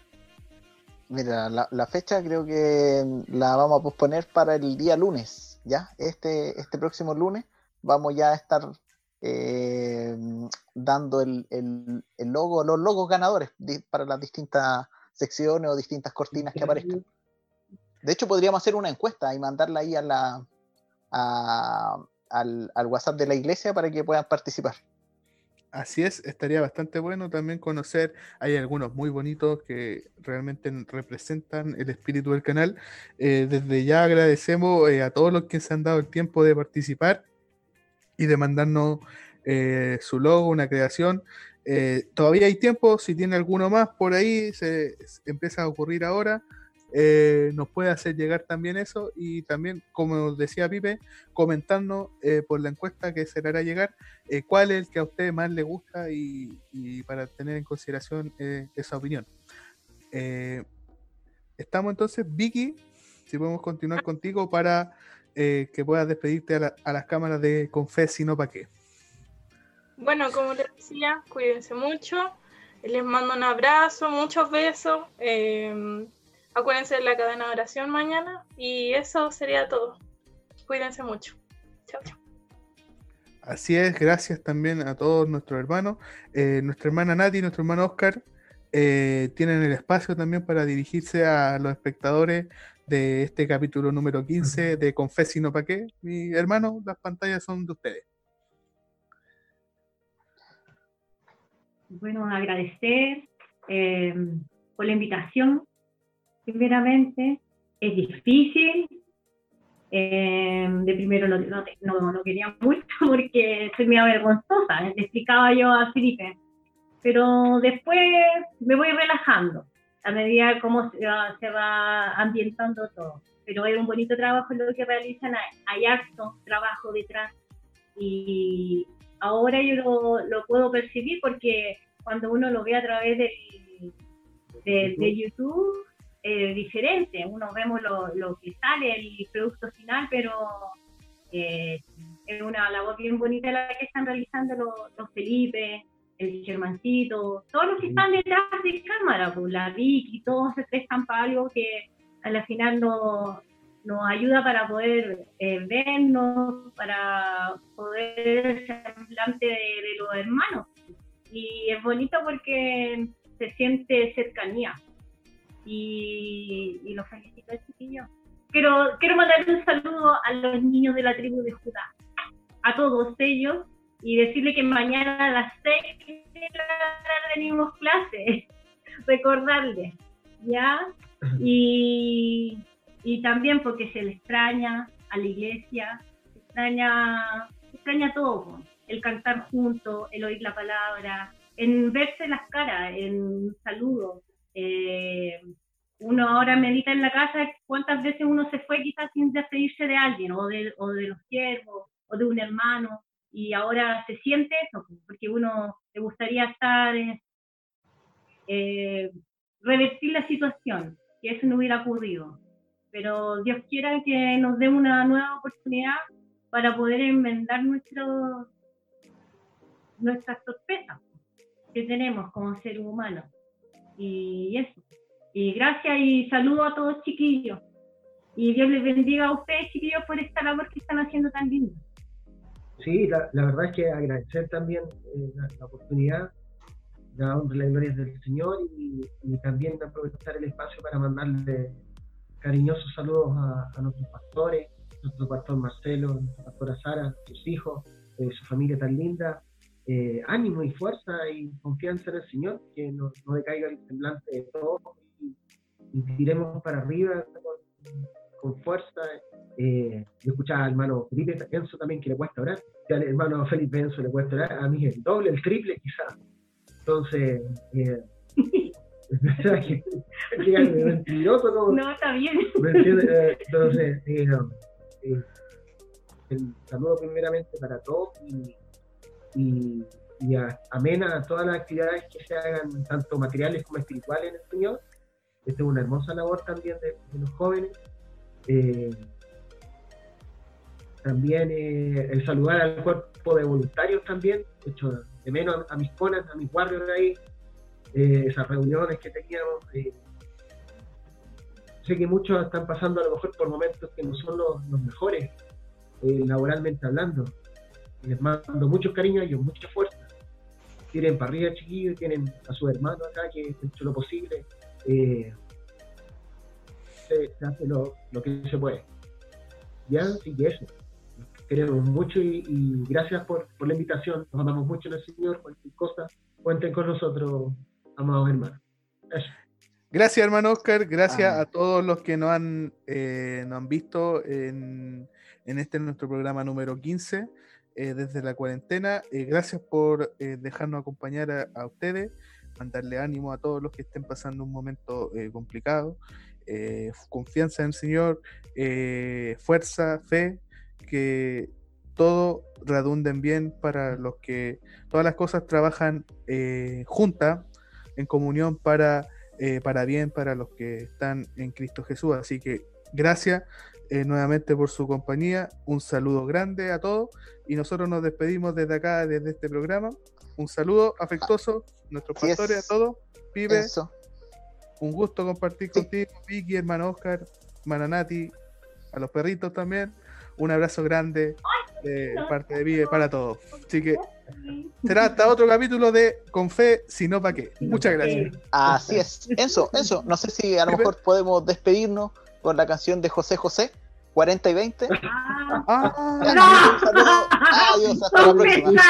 Speaker 3: Mira, la, la fecha creo que la vamos a posponer para el día lunes, ¿ya? Este, este próximo lunes vamos ya a estar eh, dando el, el, el logo, los logos ganadores para las distintas secciones o distintas cortinas que aparezcan. De hecho, podríamos hacer una encuesta y mandarla ahí a la, al, al WhatsApp de la iglesia para que puedan participar.
Speaker 2: Así es, estaría bastante bueno también conocer, hay algunos muy bonitos que realmente representan el espíritu del canal. Eh, desde ya agradecemos eh, a todos los que se han dado el tiempo de participar y de mandarnos eh, su logo, una creación. Todavía hay tiempo, si tiene alguno más por ahí, se empieza a ocurrir ahora. Eh, nos puede hacer llegar también eso y también, como decía Pipe, comentarnos eh, por la encuesta que se le hará llegar eh, cuál es el que a usted más le gusta y, para tener en consideración esa opinión. Estamos entonces, Vicky, si podemos continuar contigo para que puedas despedirte a, la- a las cámaras de Confes, si no, ¿para qué?
Speaker 4: Bueno, como les decía, cuídense mucho. Les mando un abrazo, muchos besos. Acuérdense de la cadena de oración mañana. Y eso sería todo. Cuídense mucho. Chao, chao.
Speaker 2: Así es, gracias también a todos nuestros hermanos. Eh, nuestra hermana Nati y nuestro hermano Oscar eh, tienen el espacio también para dirigirse a los espectadores de este capítulo número 15 de Confes, si no, ¿para qué? Mi hermano, las pantallas son de ustedes.
Speaker 5: bueno, agradecer eh, por la invitación, primeramente. Es difícil. eh, de primero no, no, no- quería mucho porque soy medio vergonzosa, le explicaba yo a Felipe. Pero después me voy relajando a medida como se va, se va ambientando todo. Pero es un bonito trabajo lo que realizan, hay, harto trabajo detrás y ahora yo lo, lo puedo percibir porque cuando uno lo ve a través del- de, de YouTube es diferente, uno vemos lo, lo que sale, el producto final, pero eh, es una labor bien bonita la que están realizando los, los Felipe, el Germancito, todos los que están detrás de cámara, pues, la Vicky, todos se prestan para algo que a la final nos, ayuda para poder eh, vernos, para poder ser semblante de, de los hermanos. Y es bonito porque se siente cercanía. Y, y los felicito, chiquillos. Quiero, quiero mandar un saludo a los niños de la tribu de Judá, a todos ellos, y decirle que mañana a las 6 de la tarde tenemos clase. Recordarles, ¿ya? Y, y también porque se le extraña a la iglesia, se extraña, se extraña todo, el cantar juntos, el oír la palabra, en verse las caras, en saludos. Eh, uno ahora medita en la casa cuántas veces uno se fue quizás sin despedirse de alguien, o de, los siervos, o de un hermano, y ahora se siente eso, po, porque uno le gustaría estar, eh, eh, revertir la situación, que eso no hubiera ocurrido. Pero Dios quiera que nos dé una nueva oportunidad para poder enmendar nuestro, nuestras torpezas que tenemos como seres humanos. Y eso. Y gracias y saludo a todos chiquillos. Y Dios les bendiga a ustedes, chiquillos, por esta labor que están haciendo tan linda.
Speaker 6: Sí, la, verdad es que agradecer también eh, la, la oportunidad, la honra la gloria del Señor y, también aprovechar el espacio para mandarle cariñosos saludos a, a nuestros pastores, nuestro pastor Marcelo, nuestra pastora Sara, sus hijos, eh, su familia tan linda. Eh, ánimo y fuerza y confianza en el Señor, que no, no decaiga el semblante de todos y, y tiremos para arriba con, con fuerza. Eh, yo escuchaba al hermano Felipe Enzo también que le cuesta orar, al hermano Felipe Enzo le cuesta orar, a mí el doble, el triple quizás. Entonces, eh, ¿verdad que que es mentiroso como-
Speaker 5: No, está bien.
Speaker 6: Eh, Entonces, eh, eh, el saludo primeramente para todos y, y, y a- amena a todas las actividades que se hagan, tanto materiales como espirituales en el Señor. Esta es una hermosa labor también de, de los jóvenes. Eh, También eh, el saludar al cuerpo de voluntarios también, hecho de menos a, mis conas, a mis guardias de ahí, eh, esas reuniones que teníamos. eh, sé que muchos están pasando a lo mejor por momentos que no son los, mejores, laboralmente hablando. Les mando mucho cariño a ellos, mucha fuerza. Tienen para arriba, chiquillos, tienen a su hermano acá que ha hecho lo posible. Eh, se, se hace lo, lo que se puede. Ya, sí que eso. Queremos mucho y, y gracias por, por la invitación. Nos amamos mucho en el Señor. Cualquier cosa, cuenten con nosotros, amados hermanos. Eso.
Speaker 2: Gracias, hermano Oscar. Gracias
Speaker 3: Ah.
Speaker 2: a todos los que nos han, eh, nos han visto en, en este nuestro programa número 15 eh, desde la cuarentena. Eh, gracias por eh, dejarnos acompañar a, a ustedes, mandarle ánimo a todos los que estén pasando un momento eh, complicado. Eh, confianza en el Señor, eh, fuerza, fe, que todo redunde en bien para los que todas las cosas trabajan juntas, en comunión para para bien para los que están en Cristo Jesús. Así que gracias eh, nuevamente por su compañía. Un saludo grande a todos y nosotros nos despedimos desde acá, desde este programa. Un saludo afectuoso, nuestros
Speaker 3: Así es.
Speaker 2: pastores, a todos. Pibe, un gusto compartir
Speaker 3: Sí.
Speaker 2: contigo, Vicky, hermano Oscar, hermana Nati, a los perritos también. Un abrazo grande de parte de Vive para todos. Así que será hasta otro capítulo de Con Fe, si no, ¿para qué? Muchas gracias.
Speaker 3: Así es. Eso, eso. No sé si a lo mejor podemos despedirnos con la canción de José José, 40 y 20.
Speaker 5: Ah,
Speaker 2: Ah,
Speaker 3: Ya, un saludo. Adiós, hasta la próxima.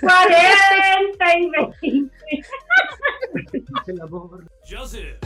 Speaker 5: 40 y 20.
Speaker 6: En la voz,
Speaker 10: Joseph.